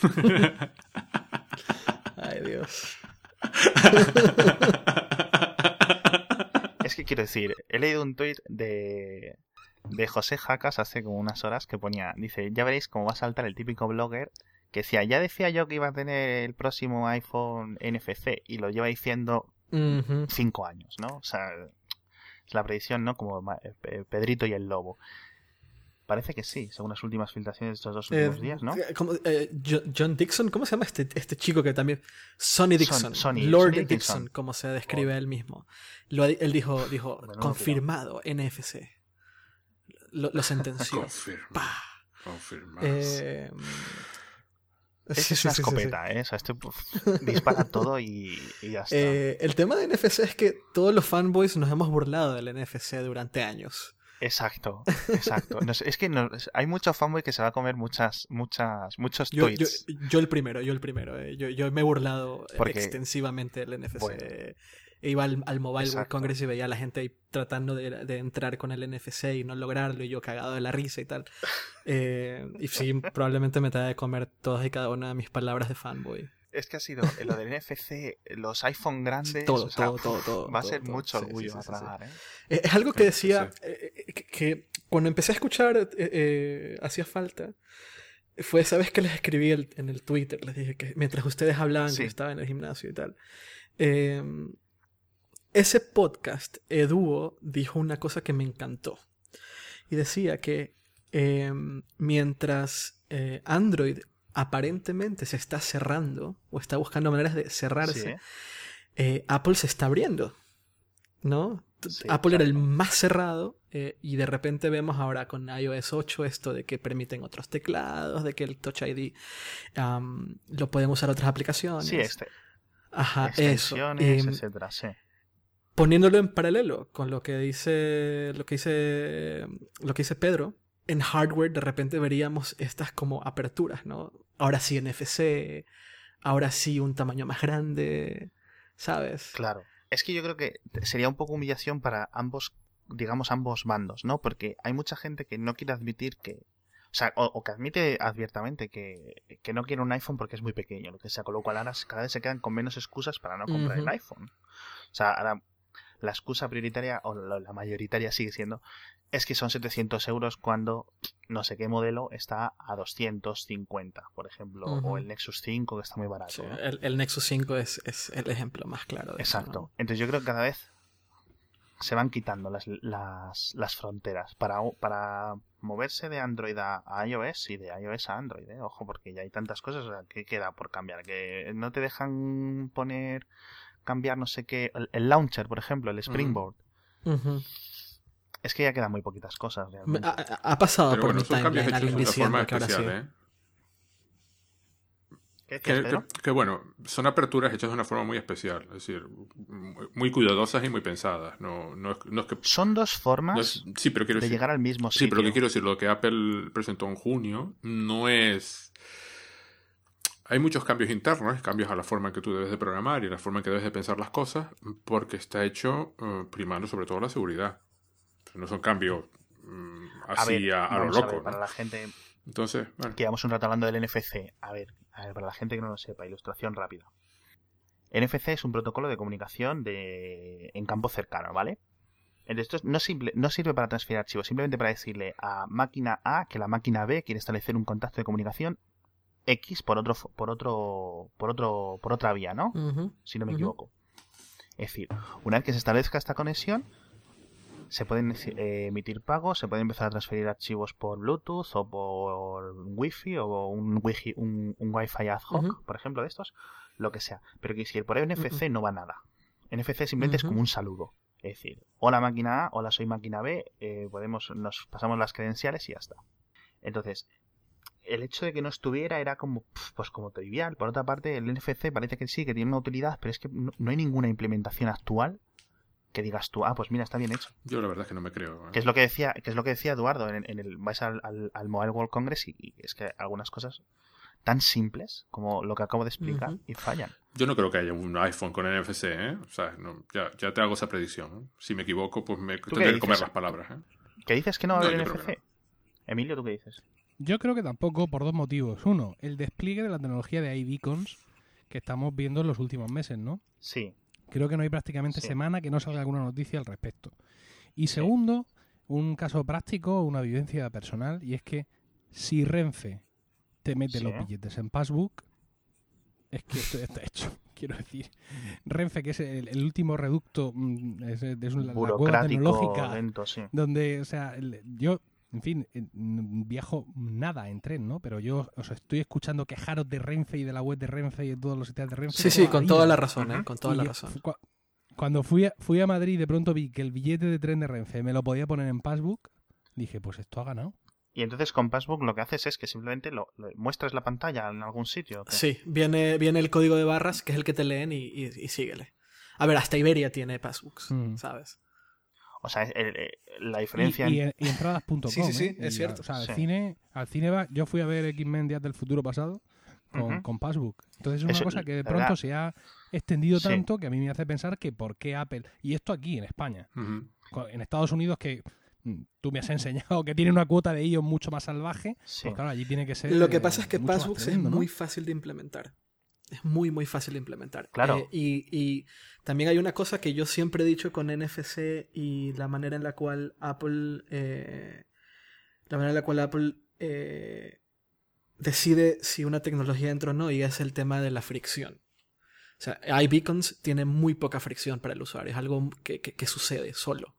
[laughs] Ay, Dios. [laughs] Es que quiero decir, he leído un tuit de, de José Jacas hace como unas horas que ponía, dice, ya veréis cómo va a saltar el típico blogger que decía, ya decía yo que iba a tener el próximo iPhone NFC y lo lleva diciendo cinco años, ¿no? O sea, es la predicción, ¿no? Como eh, Pedrito y el lobo. Parece que sí, según las últimas filtraciones de estos dos Eh, últimos días, ¿no? ¿cómo- eh, Jo- John Dixon, ¿cómo se llama este, este chico que también? Sonny Dixon. Sonny- Lord Sonny Dixon, Dixon. como se describe él mismo. Lo, él dijo, dijo confirmado, NFC. Lo, lo sentenció. [laughs] Confirma. Pa. Confirma. Eh, Es, sí, es sí, una sí, sí, sí. escopeta, ¿eh? O sea, este puf, dispara todo y, y ya está. Eh, el tema de NFC es que todos los fanboys nos hemos burlado del NFC durante años. Exacto, exacto. No sé, es que no- hay mucho fanboy que se va a comer muchas, muchas, muchos Yo, yo, tweets. yo el primero, yo el primero. eh. Yo, yo me he burlado eh, Porque- extensivamente del NFC. Bueno. Iba al, al Mobile World. Congress y veía a la gente ahí tratando de, de entrar con el NFC y no lograrlo, y yo cagado de la risa y tal. [laughs] Eh, y sí, probablemente me tenga de comer todas y cada una de mis palabras de fanboy. Es que ha sido eh, lo del NFC, los iPhone grandes. Todo, o sea, todo, todo, todo, [laughs] Va a todo, ser todo. mucho orgullo sí, a sí, sí, sí. tragar, ¿eh? Eh, Es algo que decía sí. eh, eh, que, que cuando empecé a escuchar eh, eh, hacía falta. Fue esa vez que les escribí el- en el Twitter, les dije que mientras ustedes hablaban, que estaba en el gimnasio y tal. eh, ese podcast, Eduo, dijo una cosa que me encantó. Y decía que eh, mientras eh, Android aparentemente se está cerrando, o está buscando maneras de cerrarse, Sí, ¿eh? Apple se está abriendo. ¿No? Sí, Apple era el más cerrado eh, y de repente vemos ahora con iOS 8 esto de que permiten otros teclados, de que el Touch ID lo pueden usar otras aplicaciones. Sí, este, Ajá, eso. Em, etcétera, sí. poniéndolo en paralelo con lo que dice lo que dice lo que dice Pedro en hardware de repente veríamos estas como aperturas no ahora sí NFC ahora sí un tamaño más grande sabes Claro. Es que yo creo que sería un poco humillación para ambos, digamos, ambos bandos, ¿no? Porque hay mucha gente que no quiere admitir que. O sea, o, o que admite abiertamente que, que no quiere un iPhone porque es muy pequeño, lo que sea, con lo cual ahora cada vez se quedan con menos excusas para no comprar el iPhone. O sea, ahora la excusa prioritaria, o la, mayoritaria sigue siendo, es que son 700 euros cuando no sé qué modelo está a 250, por ejemplo, o el Nexus 5 que está muy barato. El, el Nexus 5 es, es el ejemplo más claro de eso, Exacto. ¿no? Entonces yo creo que cada vez se van quitando las, las, las fronteras para, para moverse de Android a, iOS y de iOS a Android. ¿eh? Ojo, porque ya hay tantas cosas que queda por cambiar. Que no te dejan poner, cambiar no sé qué, el, el launcher, por ejemplo, el Springboard. Es que ya quedan muy poquitas cosas. Realmente. ha, pasado Pero por bueno, mi timeline alguien diciendo que ahora sí ¿eh? ¿Qué decías, Que, Pedro? que- que, bueno, son aperturas hechas de una forma muy especial, es decir, muy- muy cuidadosas y muy pensadas. No, no, es, no es que. Son dos formas no es- sí, pero quiero de decir. llegar al mismo Sí, sitio. pero lo que quiero decir, lo que Apple presentó en junio no es. Hay muchos cambios internos, cambios a la forma en que tú debes de programar y a la forma en que debes de pensar las cosas, porque está hecho eh, primando sobre todo la seguridad. No son cambios mm, A así ver, a, a lo a loco. ver, para ¿no? la gente Entonces, bueno, que llevamos un rato hablando del NFC. A ver, a ver, para la gente que no lo sepa, ilustración rápida. NFC es un protocolo de comunicación de en campo cercano, ¿vale? Entonces, esto no, simple, no sirve para transferir archivos, simplemente para decirle a máquina A que la máquina B quiere establecer un contacto de comunicación X por otro por otro por otro por otra vía, ¿no? Si no me equivoco. Es decir, una vez que se establezca esta conexión, se pueden eh, emitir pagos, se pueden empezar a transferir archivos por Bluetooth o por Wi-Fi o un, Wi-Fi, un, un Wi-Fi ad hoc, por ejemplo, de estos, lo que sea. Pero que si por NFC no va nada. NFC simplemente es como un saludo. Es decir, hola máquina A, hola soy máquina B, eh, podemos, nos pasamos las credenciales y ya está. Entonces, el hecho de que no estuviera era como, pues como trivial. Por otra parte, el NFC parece que sí, que tiene una utilidad, pero es que no, no hay ninguna implementación actual que digas tú, ah, pues mira, está bien hecho. yo la verdad es que no me creo. ¿eh? Que es lo que decía, que es lo que decía Eduardo en, en el vais al, al- al Mobile World Congress y, y es que algunas cosas tan simples como lo que acabo de explicar y fallan. Yo no creo que haya un iPhone con NFC, ¿eh? O sea, no, ya, ya te hago esa predicción. ¿eh? Si me equivoco, pues me tendré que comer las palabras. ¿eh? ¿Qué dices que no va a haber NFC? no. Emilio, ¿tú qué dices? Yo creo que tampoco por dos motivos. Uno, el despliegue de la tecnología de iBeacons que estamos viendo en los últimos meses, ¿no? Sí. Creo que no hay prácticamente Sí. semana que no salga alguna noticia al respecto. Y segundo, un caso práctico, una vivencia personal, y es que si Renfe te mete Sí. los billetes en Passbook, es que esto ya está hecho. [laughs] Quiero decir, Renfe, que es el, el último reducto, mm, es, es la, la tecnológica, lento, sí. donde, o sea, el- yo, en fin, mm, viajo nada en tren, ¿no? Pero yo os estoy escuchando quejaros de Renfe y de la web de Renfe y de todos los sitios de Renfe. Sí, sí, con toda la razón, ¿eh? Con toda Y la razón. Cuando fui a, fui a Madrid de pronto vi que el billete de tren de Renfe me lo podía poner en Passbook, dije, pues esto ha ganado. Y entonces con Passbook lo que haces es que simplemente lo, lo- muestras la pantalla en algún sitio. ¿o qué? Sí, viene, viene el código de barras, que es el que te leen y, y, y síguele. A ver, hasta Iberia tiene passbooks, Mm. ¿sabes? O sea, es- el- el- la Y, diferencia... y, en- y entradas.com. Sí, sí, sí, ¿eh? es Y, cierto. O sea, al Sí. cine, al cine va, yo fui a ver X-Men Días del Futuro pasado con, con Passbook. Entonces es una Eso, cosa que de la pronto verdad- se ha extendido Sí. tanto que a mí me hace pensar que por qué Apple, y esto aquí en España, en Estados Unidos que mm, tú me has enseñado que tiene una cuota de ellos mucho más salvaje, sí. pues claro, allí tiene que ser... Lo que eh, pasa es que tremendo, es ¿no? muy fácil de implementar. Es muy, muy fácil de implementar. Claro. Eh, y, y también hay una cosa que yo siempre he dicho con NFC y la manera en la cual Apple. eh, la manera en la cual Apple eh, decide si una tecnología entra o no, y es el tema de la fricción. O sea, iBeacons tiene muy poca fricción para el usuario. Es algo que, que- que sucede solo.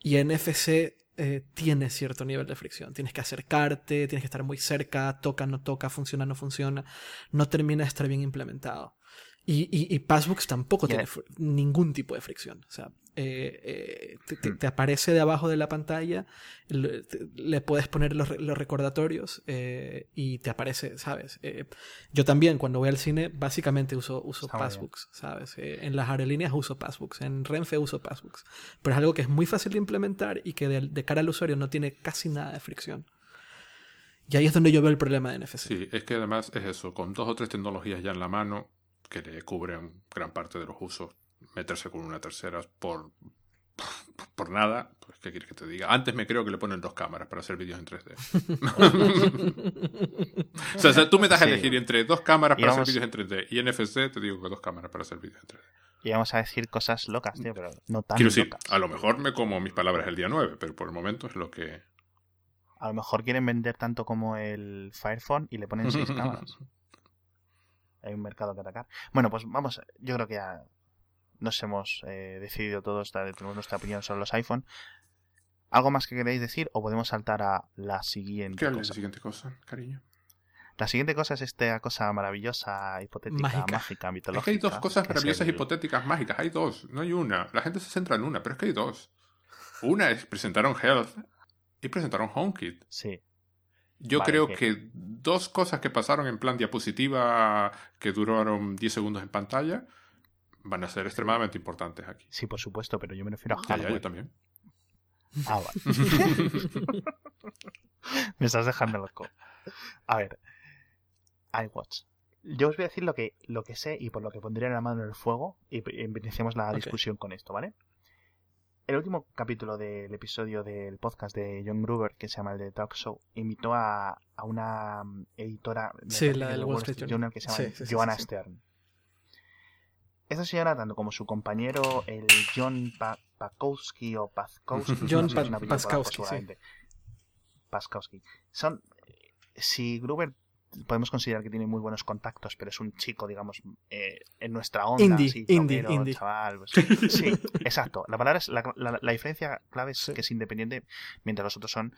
Y NFC eh, tiene cierto nivel de fricción. Tienes que acercarte, tienes que estar muy cerca, toca, no toca, funciona, no funciona. No termina de estar bien implementado. Y, y, y Passbooks tampoco tiene ningún tipo de fricción. O sea, eh, eh, te, te- aparece de abajo de la pantalla, le, te- le puedes poner los, re- los recordatorios eh, y te aparece, ¿sabes? Yo también cuando voy al cine básicamente uso, uso Está. Passbooks, ¿sabes? En las aerolíneas uso Passbooks, en Renfe uso Passbooks. Pero es algo que es muy fácil de implementar y que de, de cara al usuario no tiene casi nada de fricción. Y ahí es donde yo veo el problema de NFC. Sí, es que además es eso, con dos o tres tecnologías ya en la mano que le cubren gran parte de los usos, meterse con una tercera por, por nada, pues ¿qué quieres que te diga? Antes me creo que le ponen dos cámaras para hacer vídeos en 3D. [laughs] o, sea, o sea, tú me das a elegir entre dos cámaras Y para vamos- hacer vídeos en 3D y NFC, te digo que dos cámaras para hacer vídeos en 3D. Y vamos a decir cosas locas, tío, pero no tan Quiero decir, locas. a lo mejor me como mis palabras el día 9, pero por el momento es lo que... A lo mejor quieren vender tanto como el Fire Phone y le ponen seis [laughs] cámaras. Hay un mercado que atacar. Bueno, pues vamos, yo creo que ya nos hemos eh, decidido todos, tenemos nuestra opinión sobre los iPhone. ¿Algo más que queréis decir o podemos saltar a la siguiente ¿Qué es la cosa? siguiente cosa, cariño? La siguiente cosa es esta cosa maravillosa, hipotética, Mágica. mágica, Es mitológica. que hay dos cosas es maravillosas, el- hipotéticas, mágicas. Hay dos, no hay una. La gente se centra en una, pero es que hay dos. Una es presentaron Health y presentaron HomeKit. Sí. Yo Vale, creo que dos cosas que pasaron en plan diapositiva que duraron 10 segundos en pantalla van a ser extremadamente importantes aquí. Sí, por supuesto, pero yo me refiero a Ya, ya, hardware. yo también. Ah, vale. [laughs] Me estás dejando loco. A ver. iWatch. Yo os voy a decir lo que, lo que sé y por lo que pondría la mano en el fuego y y iniciamos la discusión con esto, ¿vale? El último capítulo del episodio del podcast de John Gruber, que se llama el de Talk Show, invitó a, a una mm, editora Sí, la del de Wall Street Journal. que se llama Sí, Joanna sí, sí. Stern. Esta señora, tanto como su compañero, el John Pa- Pakowski o Pazkowski, [laughs] John no Pa- Paskowski, sí. Paskowski. Son. Si Gruber podemos considerar que tiene muy buenos contactos, pero es un chico, digamos, eh, en nuestra onda. Indie, así, indie, chaval, pues, [laughs] sí, exacto. La palabra es. La, la- la diferencia clave es Sí. que es independiente, mientras los otros son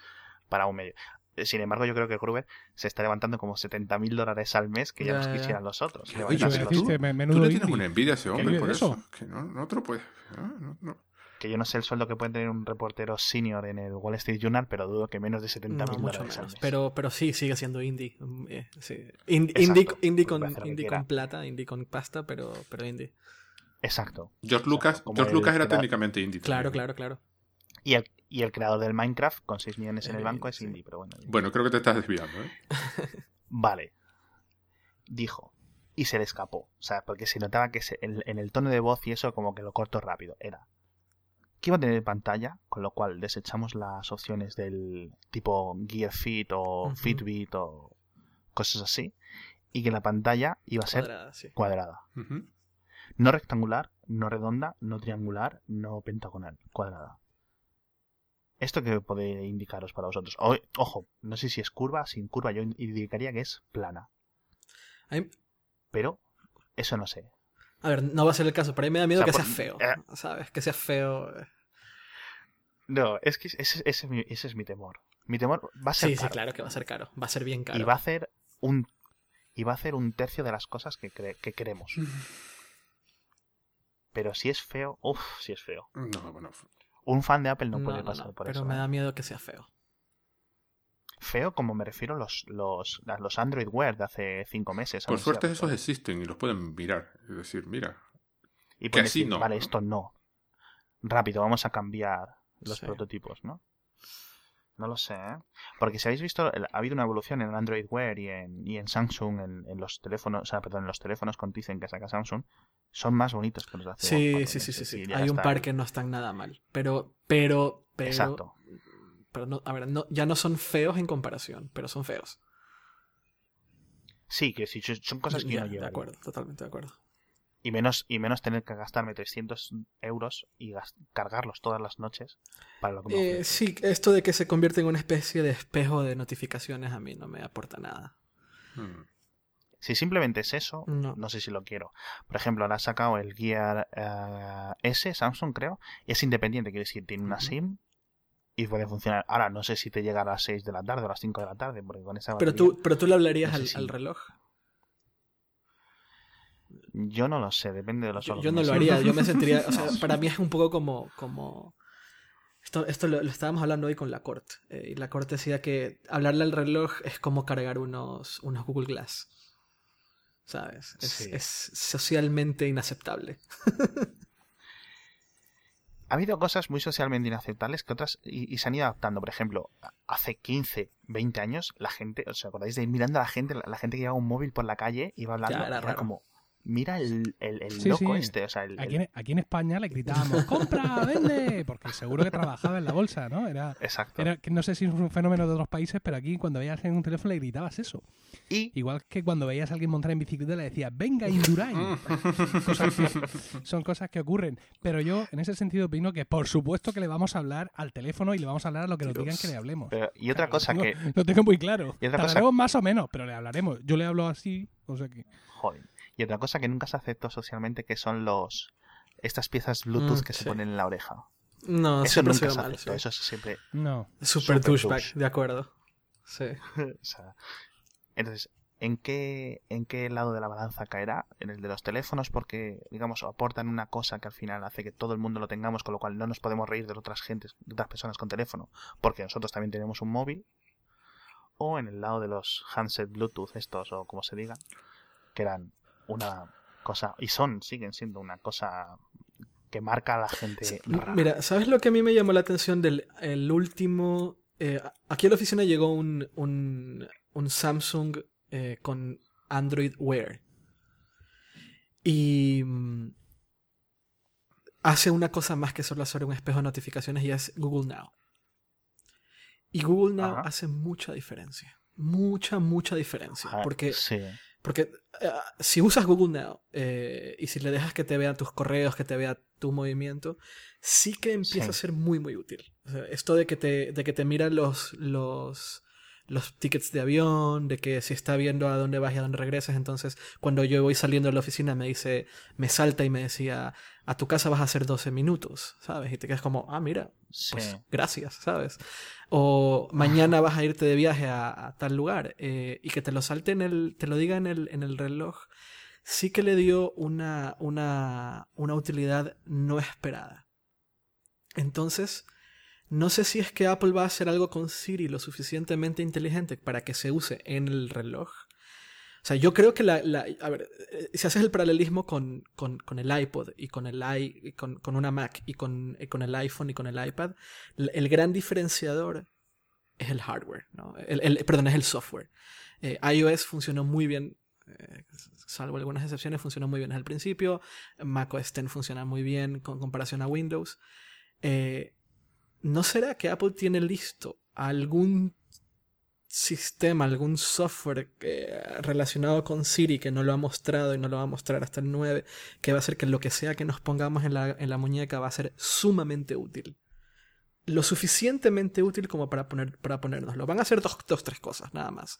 para un medio. Eh, Sin embargo, yo creo que Gruber se está levantando como 70 mil dólares al mes que ya, Ya, nos quisieran los otros. Oye, tú- Deciste, me- Tú le tienes una envidia a ese hombre por eso. eso? Que no, no te lo puedes. no, no. Que yo no sé el sueldo que puede tener un reportero senior en el Wall Street Journal, pero dudo que menos de 70 No, mil dólares al mes. Pero, pero sí, sigue siendo indie. Mm, eh, sí. Indie, con, indie con plata, indie con pasta, pero, pero indie. Exacto. George Lucas, George Lucas era da- técnicamente indie. Claro, también. claro, claro. Y el, y el creador del Minecraft, con 6 millones en el Eh, banco, es indie, pero bueno. Bueno, creo que te estás desviando, ¿eh? [laughs] Vale. Dijo. Y se le escapó. O sea, porque se notaba que se- en, en el tono de voz y eso como que lo corto rápido. Era que iba a tener pantalla, con lo cual desechamos las opciones del tipo Gear Fit o Ujú. Fitbit o cosas así. Y que la pantalla iba a ser Cuadrada, sí. cuadrada. No rectangular, no redonda, no triangular, no pentagonal, cuadrada. ¿Esto qué puede indicaros para vosotros? O- ojo, no sé si es curva, sin curva, yo indicaría que es plana. Pero eso no sé. a ver, no va a ser el caso, pero a mí me da miedo O sea, que por- sea feo. eh. ¿Sabes? Que sea feo. eh. No, es que ese, ese es, mi, ese es mi temor. Mi temor va a ser Sí, sí, claro que va a ser caro. Va a ser bien caro. Y va a hacer un y va a hacer un tercio de las cosas que, cre- que queremos. [laughs] Pero si es feo, uff, si es feo. No, bueno. Un fan de Apple no, No, puede no, pasar no, por pero eso. me ¿eh? da miedo que sea feo. Feo como me refiero los, los, los Android Wear de hace cinco meses. Por suerte esos existen y los pueden mirar. Es decir, mira. Y que así decir, no, Vale, esto no. Rápido, vamos a cambiar los Sí. prototipos, ¿no? No lo sé, ¿eh? Porque si habéis visto, ha habido una evolución en Android Wear y en, y en Samsung, en, en los teléfonos, o sea, perdón, en los teléfonos con Tizen que saca Samsung, son más bonitos que los de hace Sí, sí, sí, sí, sí. Hay un par ahí. que no están nada mal. Pero, pero, pero. Exacto. Pero no, a ver, no, ya no son feos en comparación, pero son feos. Sí, que sí, son cosas que yo Ya, no de acuerdo, totalmente de acuerdo. Y menos, y menos tener que gastarme 300 euros y cargarlos todas las noches para lo que me Eh, sí, esto de que se convierte en una especie de espejo de notificaciones a mí no me aporta nada. mm, Si simplemente es eso, No. no sé si lo quiero. Por ejemplo, ahora ha sacado el Gear eh, S, Samsung creo, y es independiente, quiere decir, tiene una. SIM y puede funcionar. Ahora, no sé si te llega a las 6 de la tarde o a las 5 de la tarde, porque con esa Pero batería- tú, pero tú le hablarías no sé al, si- al reloj. Yo no lo sé, depende de los Yo, yo no lo haría, yo me [laughs] sentiría, o sea, para mí es un poco como, como esto, esto lo, lo estábamos hablando hoy con la corte eh, y la corte decía que hablarle al reloj es como cargar unos, unos Google Glass, sabes, es, Sí. es socialmente inaceptable. [laughs] Ha habido cosas muy socialmente inaceptables que otras y, y se han ido adaptando. Por ejemplo, hace 15, 20 años, la gente, ¿os acordáis de ir mirando a la gente, la, la gente que llevaba un móvil por la calle, iba hablando, Ya, era era, como, mira el, el, el Sí, loco sí. este, o sea, el, Aquí en, aquí en España le gritábamos, ¡compra, vende! Porque seguro que trabajaba en la bolsa, ¿no? Era, Exacto. era que no sé si es un fenómeno de otros países, pero aquí cuando veías en un teléfono le gritabas eso. Y Igual que cuando veías a alguien montar en bicicleta le decías, venga, Indurain. [laughs] Cosas que- son cosas que ocurren. Pero yo, en ese sentido, opino que por supuesto que le vamos a hablar al teléfono y le vamos a hablar a lo que nos digan que le hablemos. pero- y otra Claro, cosa lo que, Lo tengo muy claro. Y otra cosa- más o menos, pero le hablaremos. Yo le hablo así, o sea que... joder, y otra cosa que nunca se aceptó socialmente que son los estas piezas Bluetooth Mm, que se ponen en la oreja. No, eso nunca se mal. aceptó, sí. eso es siempre, No. Super super douchebag, douche. de acuerdo. Sí. [laughs] o sea, entonces, ¿en qué en qué lado de la balanza caerá? En el de los teléfonos porque digamos aportan una cosa que al final hace que todo el mundo lo tengamos, con lo cual no nos podemos reír de otras gentes, de otras personas con teléfono, porque nosotros también tenemos un móvil. o en el lado de los handset Bluetooth estos o como se diga, que eran una cosa y son, siguen siendo una cosa que marca a la gente. rara. Mira, ¿sabes lo que a mí me llamó la atención del el último... eh, aquí a la oficina llegó un, un, un Samsung eh, con Android Wear. Y mm, hace una cosa más que solo hacer un espejo de notificaciones y es Google Now. Y Google Now Ajá. hace mucha diferencia. Mucha, mucha diferencia. Ah, Porque sí. Porque eh, si usas Google Now eh, y si le dejas que te vea tus correos, que te vea tu movimiento, sí que empieza Sí. a ser muy, muy útil. O sea, esto de que te, de que te mira los, los, los tickets de avión, de que si está viendo a dónde vas y a dónde regresas, entonces cuando yo voy saliendo de la oficina me dice, me salta y me decía, a tu casa vas a hacer 12 minutos, ¿sabes? Y te quedas como, ah, mira, Sí. pues gracias, ¿sabes? O mañana vas a irte de viaje a, a tal lugar eh, y que te lo salte en el, te lo diga en el, en el reloj, sí que le dio una, una, una utilidad no esperada. Entonces, no sé si es que Apple va a hacer algo con Siri lo suficientemente inteligente para que se use en el reloj. O sea, yo creo que la... la- a ver, eh, si haces el paralelismo con, con, con el iPod y con, el i, con, con una Mac y con, y con el iPhone y con el iPad, el gran diferenciador es el hardware, ¿no? El, el- perdón, es el software. Eh, iOS funcionó muy bien, eh, salvo algunas excepciones, funcionó muy bien el principio. Mac OS X funciona muy bien con comparación a Windows. Eh, ¿No será que Apple tiene listo algún sistema, algún software eh, relacionado con Siri que no lo ha mostrado y no lo va a mostrar hasta el 9, que va a hacer que lo que sea que nos pongamos en la, en la muñeca va a ser sumamente útil? Lo suficientemente útil como para, poner, para ponérnoslo. Van a ser dos, dos, tres cosas, nada más.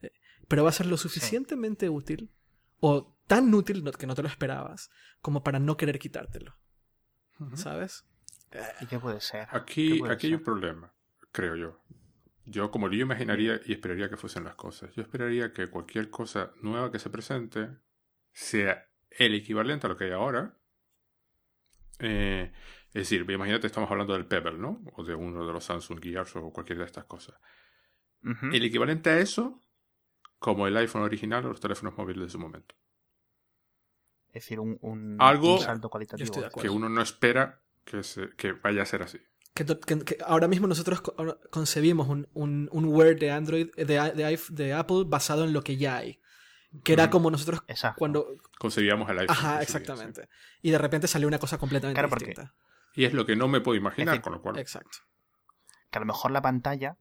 Eh, Pero va a ser lo suficientemente útil, o tan útil que no te lo esperabas, como para no querer quitártelo. ¿Sabes? ¿Y qué puede ser? ¿Qué Aquí, puede aquí hay un problema, creo yo. Yo, como yo imaginaría y esperaría que fuesen las cosas, yo esperaría que cualquier cosa nueva que se presente sea el equivalente a lo que hay ahora. Eh, es decir, imagínate, estamos hablando del Pebble, ¿no? O de uno de los Samsung Gears o cualquiera de estas cosas. El equivalente a eso, como el iPhone original o los teléfonos móviles de su momento. Es decir, un, un, Algo- un salto cualitativo. Que uno no espera que, se- que vaya a ser así. Que, to- que- que ahora mismo nosotros concebimos un, un, un Wear de Android, de, de, de Apple basado en lo que ya hay. Que era Ujú. como nosotros Exacto. cuando... Concebíamos el iPhone. Ajá, exactamente. Y de repente salió una cosa completamente Claro, distinta. Y es lo que no me puedo imaginar, decir, con lo cual. Exacto. Que a lo mejor la pantalla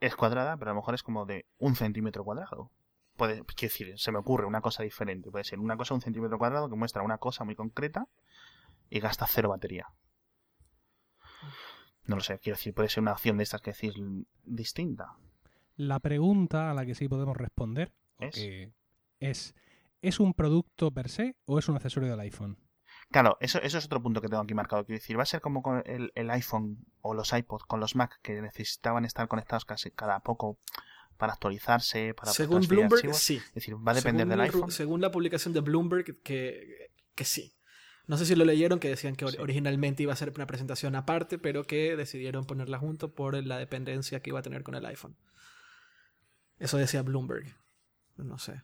es cuadrada, pero a lo mejor es como de un centímetro cuadrado. Puede, quiero decir, se me ocurre una cosa diferente. Puede ser una cosa de un centímetro cuadrado que muestra una cosa muy concreta y gasta cero batería. No lo sé, quiero decir, puede ser una opción de estas que decís distinta. La pregunta a la que sí podemos responder ¿Es? que es ¿es un producto per se o es un accesorio del iPhone? Claro, eso, eso es otro punto que tengo aquí marcado. Quiero decir, va a ser como con el, el iPhone o los iPods con los Mac que necesitaban estar conectados casi cada poco para actualizarse, para Según Bloomberg, archivos. sí. Es decir, va a depender según, del iPhone. según la publicación de Bloomberg, que, que sí. No sé si lo leyeron, que decían que originalmente iba a ser una presentación aparte, pero que decidieron ponerla junto por la dependencia que iba a tener con el iPhone. Eso decía Bloomberg. No sé.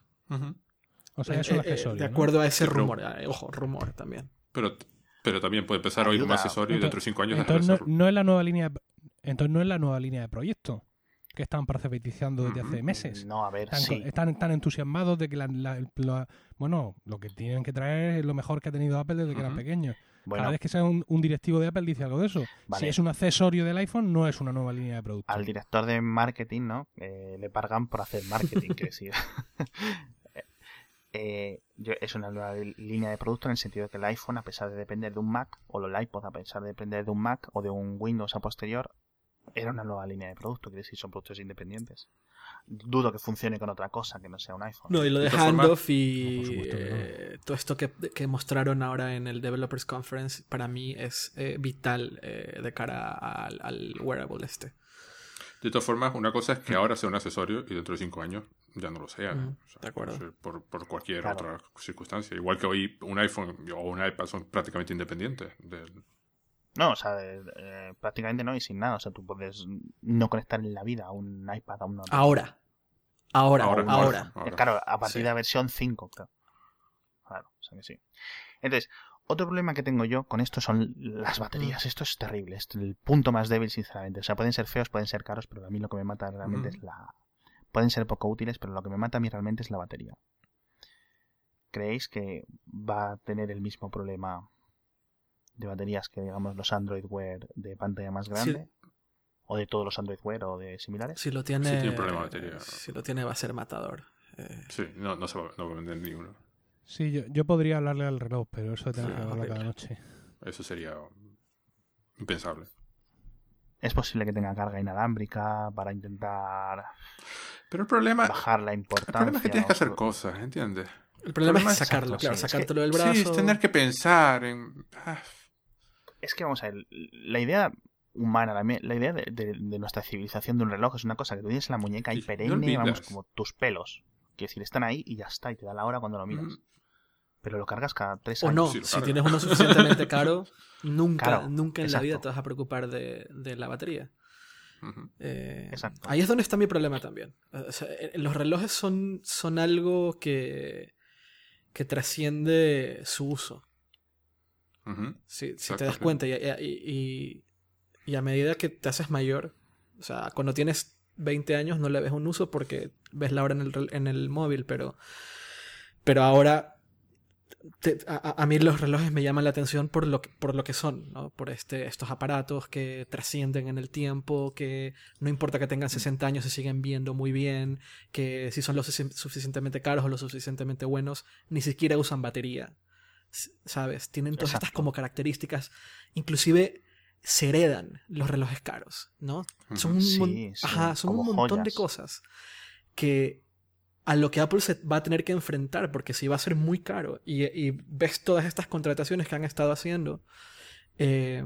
O sea, Eh, es un eh, accesorio. de ¿no? acuerdo a ese Sí, rumor. eh, Ojo, rumor también. Pero, pero también puede empezar hoy como accesorio y dentro de cinco años de Entonces no, no es la nueva línea de- entonces no es la nueva línea de proyecto que están profetizando desde hace meses. No, a ver, Están, sí. están tan entusiasmados de que la, la- la- bueno, lo que tienen que traer es lo mejor que ha tenido Apple desde que eran pequeños. Bueno, Cada vez que sea un, un directivo de Apple dice algo de eso. Si es un accesorio del iPhone, no es una nueva línea de producto. al director de marketing, ¿no? Eh, le pagan por hacer marketing, quiero decir. [laughs] Eh, yo- es una nueva línea de producto en el sentido de que el iPhone, a pesar de depender de un Mac, o el iPod, a pesar de depender de un Mac o de un Windows a posterior, era una nueva línea de producto, quiero decir, son productos independientes. Dudo que funcione con otra cosa que no sea un iPhone. No, y lo de De handoff y supuesto no. eh, todo esto que, que mostraron ahora en el Developers Conference, para mí es eh, vital eh, de cara al, al wearable este. De todas formas, una cosa es que ahora sea un accesorio y dentro de cinco años ya no lo sea. Mm, de acuerdo. puede ser Por, por cualquier Claro. otra circunstancia. Igual que hoy un iPhone o un iPad son prácticamente independientes del, No, o sea, eh, prácticamente no y sin nada. O sea, tú puedes no conectar en la vida a un iPad, a un notebook. Ahora. Ahora, Ahora, ahora. ahora. Claro, a partir Sí. de la versión 5, claro. Claro, o sea que sí. Entonces, otro problema que tengo yo con esto son las baterías. Mm. Esto es terrible. Es el punto más débil, sinceramente. O sea, pueden ser feos, pueden ser caros, pero a mí lo que me mata realmente Mm. es la... Pueden ser poco útiles, pero lo que me mata a mí realmente es la batería. ¿Creéis que va a tener el mismo problema de baterías que, digamos, los Android Wear de pantalla más grande? ¿O de todos los Android Wear o de similares? Si lo tiene. Sí, tiene un problema de batería. Si lo tiene, va a ser matador. Eh, Sí, no, no se va, no va a vender ni uno. Sí, yo, yo podría hablarle al reloj, pero eso Sí, que hablarlo cada noche. Eso sería impensable. Es posible que tenga carga inalámbrica para intentar Pero el problema, bajar la el importancia. problema es que tienes que hacer cosas, ¿entiendes? el problema problema es es sacarlo, exacto, claro, sí, es sacártelo del brazo. Sí, es tener que pensar en... ah, Es que vamos a ver, la idea humana, la, idea de, de- de nuestra civilización de un reloj es una cosa que tú tienes en la muñeca y Y no perenne, olvidas. vamos, como tus pelos. Quiero decir, están ahí y ya está, y te da la hora cuando lo miras. mm, Pero lo cargas cada tres O años. no, Sí, lo si tienes uno suficientemente [laughs] caro, nunca, Claro, nunca en la vida te vas a preocupar de, de la batería. Eh, Exacto. Ahí es donde está mi problema también. O sea, eh, los relojes son, son algo que, que trasciende su uso. Si, si te das cuenta y, y- y- y a medida que te haces mayor, o sea, cuando tienes 20 años no le ves un uso porque ves la hora en el, en el móvil, pero, pero ahora te- a, a- mí los relojes me llaman la atención por lo que, por lo que son, ¿no? Por este, estos aparatos que trascienden en el tiempo, que no importa que tengan 60 años se siguen viendo muy bien, que si son lo sufici- suficientemente caros o lo suficientemente buenos, ni siquiera usan batería. ¿Sabes? Tienen todas estas como características. Inclusive se heredan los relojes caros, ¿no? Son un, Sí, mon- sí, Ajá, son un montón de cosas que a lo que Apple se va a tener que enfrentar porque si va a ser muy caro y, y ves todas estas contrataciones que han estado haciendo, eh,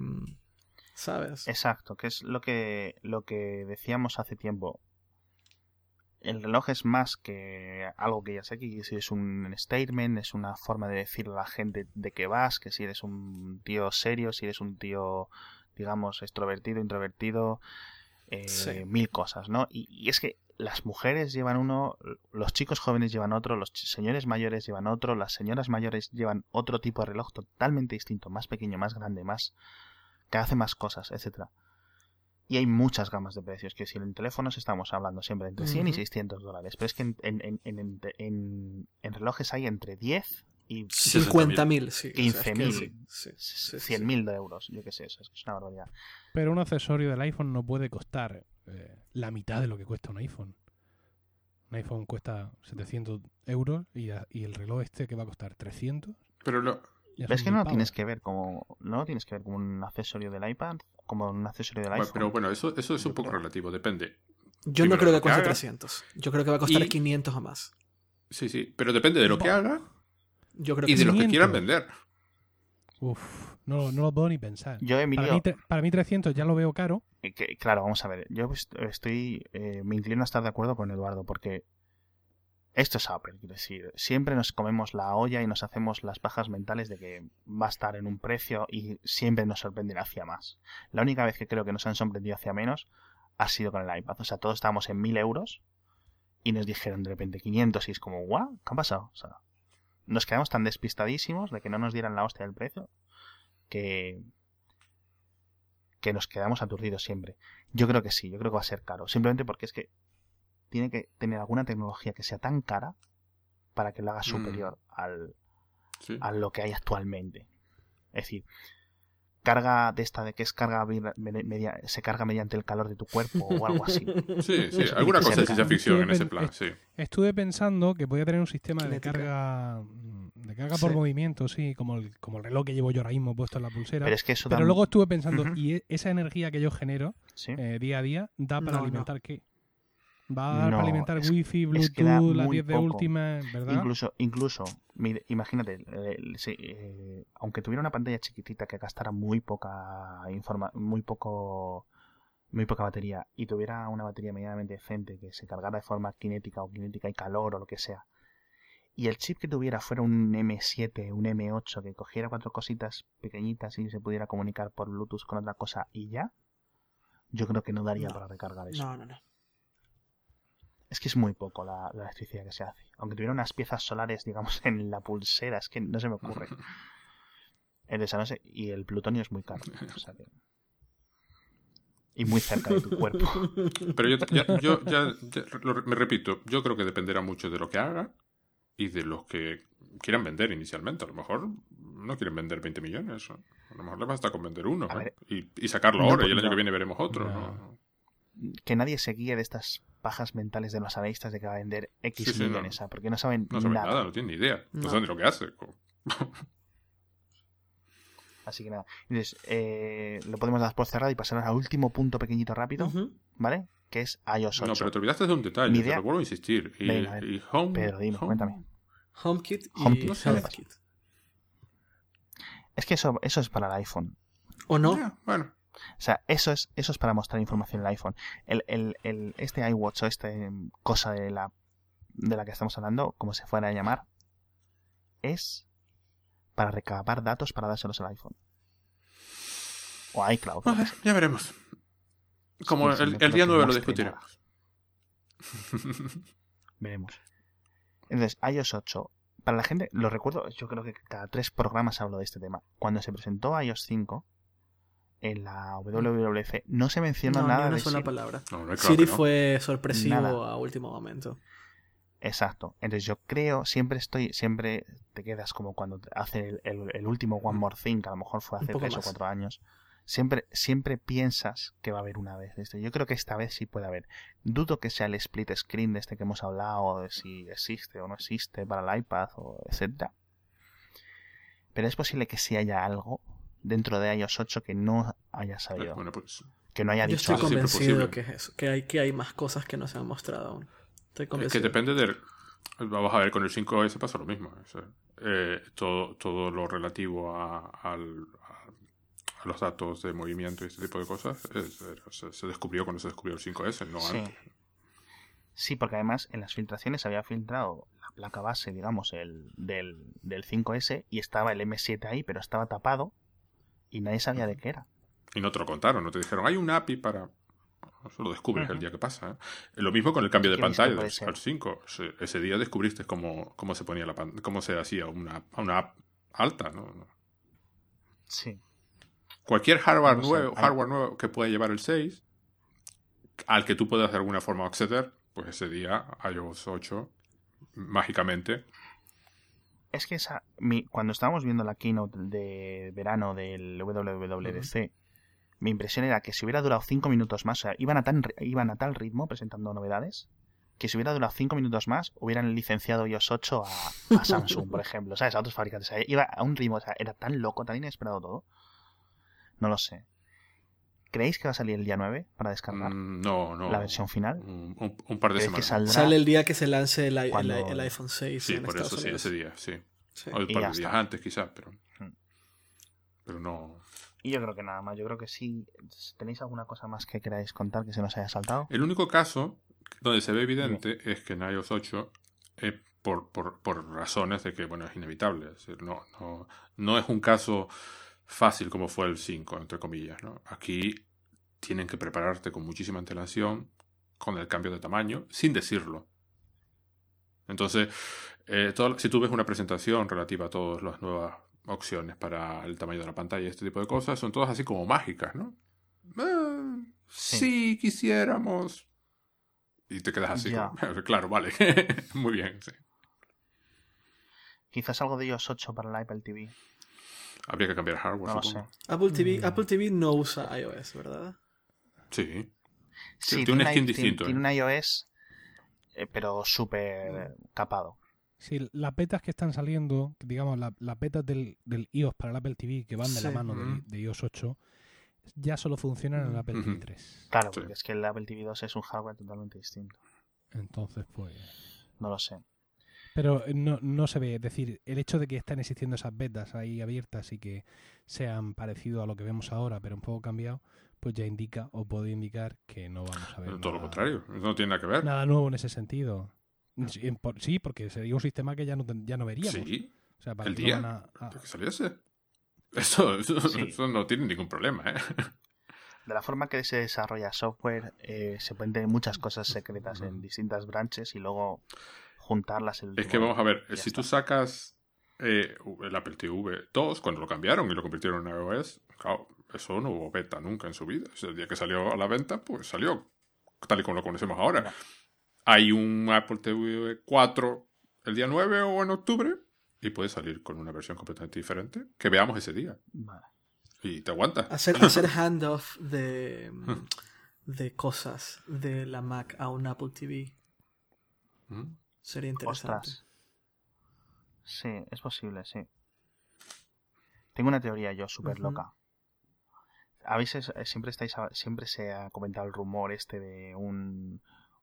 ¿sabes? Exacto, que es lo que, lo que decíamos hace tiempo. El reloj es más que algo que ya sé que si es un statement, es una forma de decirle a la gente de qué vas, que si eres un tío serio, si eres un tío, digamos, extrovertido, introvertido, eh, Sí. mil cosas, ¿no? Y, y es que las mujeres llevan uno, los chicos jóvenes llevan otro, los señores mayores llevan otro, las señoras mayores llevan otro tipo de reloj totalmente distinto, más pequeño, más grande, más que hace más cosas, etcétera. Y hay muchas gamas de precios, que si en teléfonos estamos hablando siempre entre 100 y Ujú. 600 dólares, pero es que en, en, en, en, en- en relojes hay entre 10 y 50.000, sí. o sea, es que 15.000, sí, sí, sí, sí. 100.000 de euros, yo qué sé, eso es una barbaridad. Pero un accesorio del iPhone no puede costar eh, la mitad de lo que cuesta un iPhone. Un iPhone cuesta 700 euros y, a- y el reloj este que va a costar 300. Pero Pero es que no lo tienes que ver como no lo tienes que ver como un accesorio del iPad, como un accesorio del bueno, iPhone. pero bueno, eso, eso es un poco creo. relativo, depende. Yo no creo que cueste haga. 300. Yo creo que va a costar Y- 500 o más. Sí, sí, pero depende de lo que haga Yo creo y de sí. lo que 500. quieran vender. Uf, no, no lo puedo ni pensar. Yo, Para mí, para mí 300 ya lo veo caro. eh, que- claro, vamos a ver, yo est- estoy, eh, me inclino a estar de acuerdo con Eduardo, porque esto es Apple, quiero decir, siempre nos comemos la olla y nos hacemos las pajas mentales de que va a estar en un precio y siempre nos sorprenden hacia más. La única vez que creo que nos han sorprendido hacia menos ha sido con el iPad, o sea, todos estábamos en 1000 euros y nos dijeron de repente 500 y es como, guau, ¿qué ha pasado? O sea, nos quedamos tan despistadísimos de que no nos dieran la hostia del precio que que nos quedamos aturdidos siempre. Yo creo que sí, yo creo que va a ser caro. Simplemente porque es que tiene que tener alguna tecnología que sea tan cara para que lo haga superior al, Sí. a lo que hay actualmente. Es decir, carga de esta de que es carga media- se carga mediante el calor de tu cuerpo o algo así. [laughs] Sí, sí, alguna que cosa de ciencia ficción en ese plan, sí. Estuve pensando que podía tener un sistema de carga mm, de carga por Sí. movimiento, sí, como el, como el reloj que llevo yo ahora mismo puesto en la pulsera. Pero es que eso Pero da- luego estuve pensando. ¿y e- esa energía que yo genero ¿sí? eh, día a día da para No, no. alimentar qué? ¿Va a dar No, para alimentar es- wifi, es que da bluetooth, las muy 10 de poco. última, ¿verdad? Incluso, incluso, mire, imagínate, eh, sí, eh, aunque tuviera una pantalla chiquitita que gastara muy poca informa muy poco muy poca batería y tuviera una batería medianamente decente que se cargara de forma cinética o cinética y calor o lo que sea y el chip que tuviera fuera un M7, un M8, que cogiera cuatro cositas pequeñitas y se pudiera comunicar por Bluetooth con otra cosa y ya, yo creo que no daría No. para recargar eso. No, no, no. Es que es muy poco la, la electricidad que se hace. Aunque tuviera unas piezas solares, digamos, [laughs] en la pulsera, es que no se me ocurre. [laughs] El sé, y el plutonio es muy caro. o sea que- Y muy cerca de tu cuerpo. [laughs] Pero yo, ya- yo ya, ya lo- me repito, yo creo que dependerá mucho de lo que haga y de los que quieran vender inicialmente. A lo mejor no quieren vender 20 millones. ¿no? A lo mejor les basta con vender uno A ¿no? ver. y, y sacarlo No, ahora y el año que viene veremos otro. Que nadie se guíe de estas pajas mentales de los analistas de que va a vender X Sí, sí, no. millones, ¿ah? porque no saben No saben nada. nada, no tienen ni idea. No, No. saben lo que hace. [laughs] Así que nada. Entonces, eh, lo podemos dar por cerrado y pasar al último punto pequeñito rápido. ¿vale? Que es iOS 8. No, pero te olvidaste de un detalle, te idea- lo vuelvo a insistir. Y, Venga, a ver. y Home, Pedro, dime, Home- cuéntame. HomeKit y HomeKit, no sé. HealthKit. Es que eso, eso es para el iPhone. ¿O no? Bueno, O sea, eso es, eso es para mostrar información en el iPhone. El, el, el, este iWatch o este em, cosa de la, de la que estamos hablando, como se fuera a llamar, es para recabar datos para dárselos al iPhone. O a iCloud. ya veremos. Como Sí, el, el día que 9 lo discutiremos. [laughs] Veremos. Entonces, iOS 8. Para la gente, lo recuerdo, yo creo que cada tres programas hablo de este tema. Cuando se presentó iOS 5 en la WWDC, no se menciona No, nada ni una de sola Siri. palabra. No, no hay claro Siri fue sorpresivo Nada. a último momento. Exacto. Entonces yo creo, siempre estoy, siempre te quedas como cuando hace el, el- el último One More Thing, que a lo mejor fue hace tres o cuatro años. Siempre, siempre piensas que va a haber una vez esto. Yo creo que esta vez sí puede haber. Dudo que sea el split screen de este que hemos hablado, de si existe o no existe para el iPad, o etcétera. Pero es posible que sí haya algo dentro de iOS 8 que no haya sabido, Bueno, pues que no haya Yo dicho estoy Eso algo. es siempre convencido que es eso, que hay, que hay más cosas que no se han mostrado aún. Estoy Es que convencido. depende del. Vamos a ver, con el 5S pasa lo mismo. o sea, eh, todo, todo lo relativo a, al- a- a los datos de movimiento y este tipo de cosas es- eh, se, se descubrió cuando se descubrió el 5S, no Sí. antes. Sí, porque además en las filtraciones había filtrado la placa base, digamos, el, del, del 5S y estaba el M7 ahí, pero estaba tapado y nadie sabía de qué era. Y no te lo contaron, no te dijeron, hay un API para. Eso lo descubres el día que pasa. ¿eh? Lo mismo con el cambio de ¿Quién pantalla del al 5. Ese, día descubriste cómo, cómo se ponía la pan- cómo se hacía una, una app alta, ¿no? Sí. Cualquier hardware No sé, nuevo, hay- hardware nuevo que pueda llevar el 6, al que tú puedas de alguna forma acceder, pues ese día iOS 8, mágicamente, Es que esa, mi- cuando estábamos viendo la keynote de verano del WWDC, mi impresión era que si hubiera durado 5 minutos más, o sea, iban a, tan, iban a tal ritmo presentando novedades, que si hubiera durado 5 minutos más, hubieran licenciado iOS 8 a, a Samsung, por ejemplo, ¿sabes? A otros fabricantes. O sea, iba a un ritmo, o sea, era tan loco, tan inesperado todo. No lo sé. ¿Creéis que va a salir el día 9 para descargar mm, no, no. la versión final? Un, un- un par de ¿Creéis que semanas. saldrá? Sale el día que se lance el, el- iPhone 6 Sí, en por Estados eso sí, ese día, sí. Sí. O un par de días está. antes, quizás, pero. Mm. Pero no. Y yo creo que nada más. Yo creo que sí. ¿Tenéis alguna cosa más que queráis contar que se nos haya saltado? El único caso donde se ve evidente es que en iOS 8, eh, por, por, por razones de que, bueno, es inevitable. Es decir, no, no, no es un caso fácil como fue el 5, entre comillas. ¿no? Aquí tienen que prepararte con muchísima antelación con el cambio de tamaño, sin decirlo. Entonces, eh, todo- si tú ves una presentación relativa a todas las nuevas opciones para el tamaño de la pantalla y este tipo de cosas, son todas así como mágicas, ¿no? Ah, sí, quisiéramos. Y te quedas así, como, [laughs] claro, vale. [laughs] Muy bien, sí. Quizás algo de iOS 8 para el Apple TV. Habría que cambiar hardware, No sé. supongo. Apple TV, Mm. Apple TV no usa iOS, ¿verdad? Sí. Sí, tiene un skin distinto, Tiene ¿eh? un iOS, eh, pero súper capado. Sí, las betas que están saliendo, que digamos, la- las betas del, del iOS para el Apple TV que van de la mano Mm. de, iOS 8, ya solo funcionan en el Apple TV Ujú. 3. Claro, Sí. porque es que el Apple TV 2 es un hardware totalmente distinto. Entonces, pues... No lo sé. Pero eh, no, no se ve, es decir, el hecho de que están existiendo esas betas ahí abiertas y que sean parecido a lo que vemos ahora, pero un poco cambiado, pues ya indica o puede indicar que no vamos a ver Todo lo contrario. No tiene nada que ver. nada nuevo en ese sentido. Sí, porque sería un sistema que ya no, ya no veríamos. Sí, O sea, ¿para el día van a- a- que saliese. Eso, [laughs] eso, Sí. eso no tiene ningún problema, ¿eh? De la forma que se desarrolla software, eh, se pueden tener muchas cosas secretas en distintas branches y luego juntarlas. el Es que vamos a ver, si está. tú sacas eh, el Apple TV 2, cuando lo cambiaron y lo convirtieron en iOS, claro, eso no hubo beta nunca en su vida. O sea, el día que salió a la venta, pues salió tal y como lo conocemos ahora. Hay un Apple TV 4 el día 9 o en octubre y puede salir con una versión completamente diferente que veamos ese día. Vale. Y te aguanta. Hacer, [laughs] hacer handoff de, de cosas de la Mac a un Apple TV Mm. Sería interesante. Ostras. Sí, es posible, sí. Tengo una teoría yo súper loca. Habéis, es- eh, siempre, estáis, a- siempre se ha comentado el rumor este de un,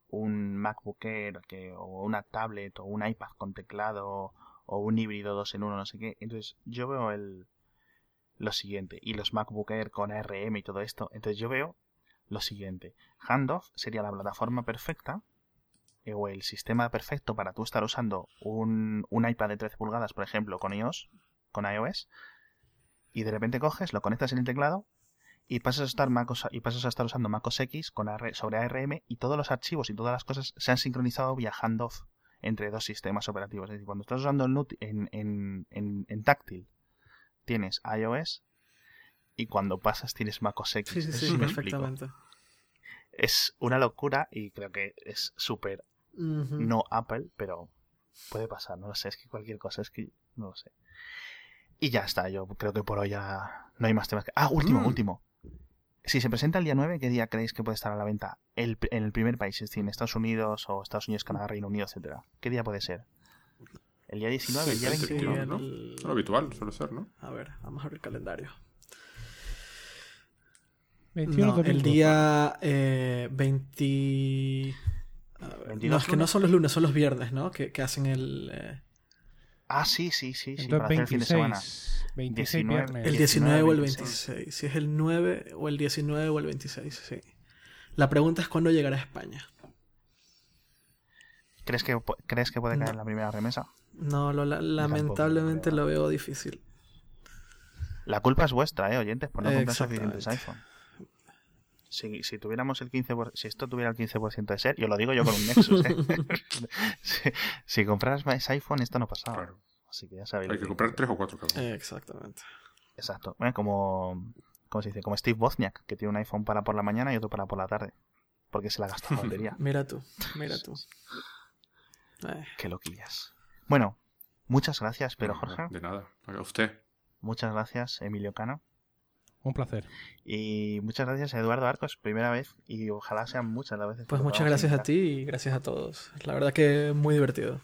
un MacBook Air que, o una tablet o un iPad con teclado o un híbrido 2 en 1, no sé qué. Entonces yo veo el, lo siguiente. Y los MacBook Air con ARM y todo esto. Entonces yo veo lo siguiente. Handoff sería la plataforma perfecta o el sistema perfecto para tú estar usando un, un iPad de 13 pulgadas, por ejemplo, con iOS, con iOS, y de repente coges, lo conectas en el teclado y pasas a estar MacOS, y pasas a estar usando MacOS X con AR sobre ARM y todos los archivos y todas las cosas se han sincronizado vía handoff entre dos sistemas operativos. Es decir, cuando estás usando en, en, en, en táctil, tienes iOS y cuando pasas tienes MacOS X. Sí, sí, sí, explico. perfectamente. Es una locura y creo que es súper No Apple, pero puede pasar, no lo sé, es que cualquier cosa, es que no lo sé. Y ya está, yo creo que por hoy ya no hay más temas que... Ah, último, Mm. último. Si se presenta el día 9, ¿qué día creéis que puede estar a la venta el, en el primer país? Es decir, en Estados Unidos o Estados Unidos, Canadá, Reino Unido, etcétera. ¿Qué día puede ser? ¿El día 19? ¿El día Sí, 21? Sí, ¿no? el- Es lo habitual, suele ser, ¿no? A ver, vamos a ver el calendario. 21 No, el día eh, 20... a ver, 22 no, es que no son los lunes, son los viernes, ¿no? Que, que hacen el... eh, Ah, sí, sí, sí, sí, Entonces para hacer el fin de semana. 26. 26 19. viernes. el 19, 19 o el 26. 26. Si es el 9 o el 19 o el 26, sí. La pregunta es cuándo llegará a España. ¿Crees que, ¿Crees que puede caer No. la primera remesa? No, lo, la- lamentablemente lo veo difícil. La culpa es vuestra, ¿eh, oyentes? Por no comprar Exactamente. suficientes iPhone. Si, si tuviéramos el 15%, por- si esto tuviera el 15% de ser, yo lo digo yo con un Nexus, ¿eh? [laughs] [laughs] si, si compraras más iPhone, esto no pasaba. Claro. Así que ya sabéis. Hay que comprar tres o cuatro cada uno. Eh, Exactamente. Exacto. Eh, Como, ¿cómo se dice? Como Steve Wozniak, que tiene un iPhone para por la mañana y otro para por la tarde. Porque se la gasta la [laughs] batería. Mira tú, mira tú. Eh, Qué loquillas. Bueno, muchas gracias, pero Jorge. De nada. A usted. Muchas gracias, Emilio Cano. Un placer. Y muchas gracias a Eduardo Arcos, primera vez. Y ojalá sean muchas las veces. Pues muchas gracias a ti y gracias a todos. La verdad que muy divertido.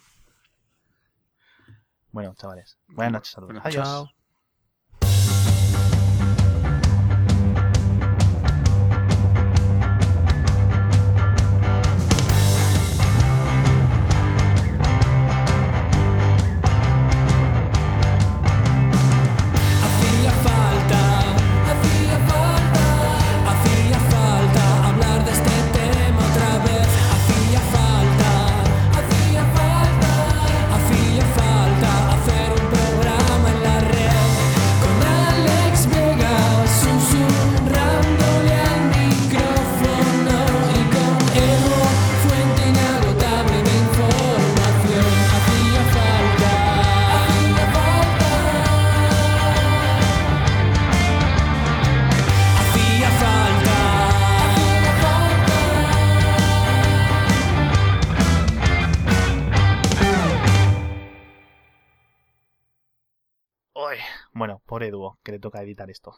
Bueno, chavales. Buenas noches, saludos. Buenas Adiós. Chao. Toca editar esto.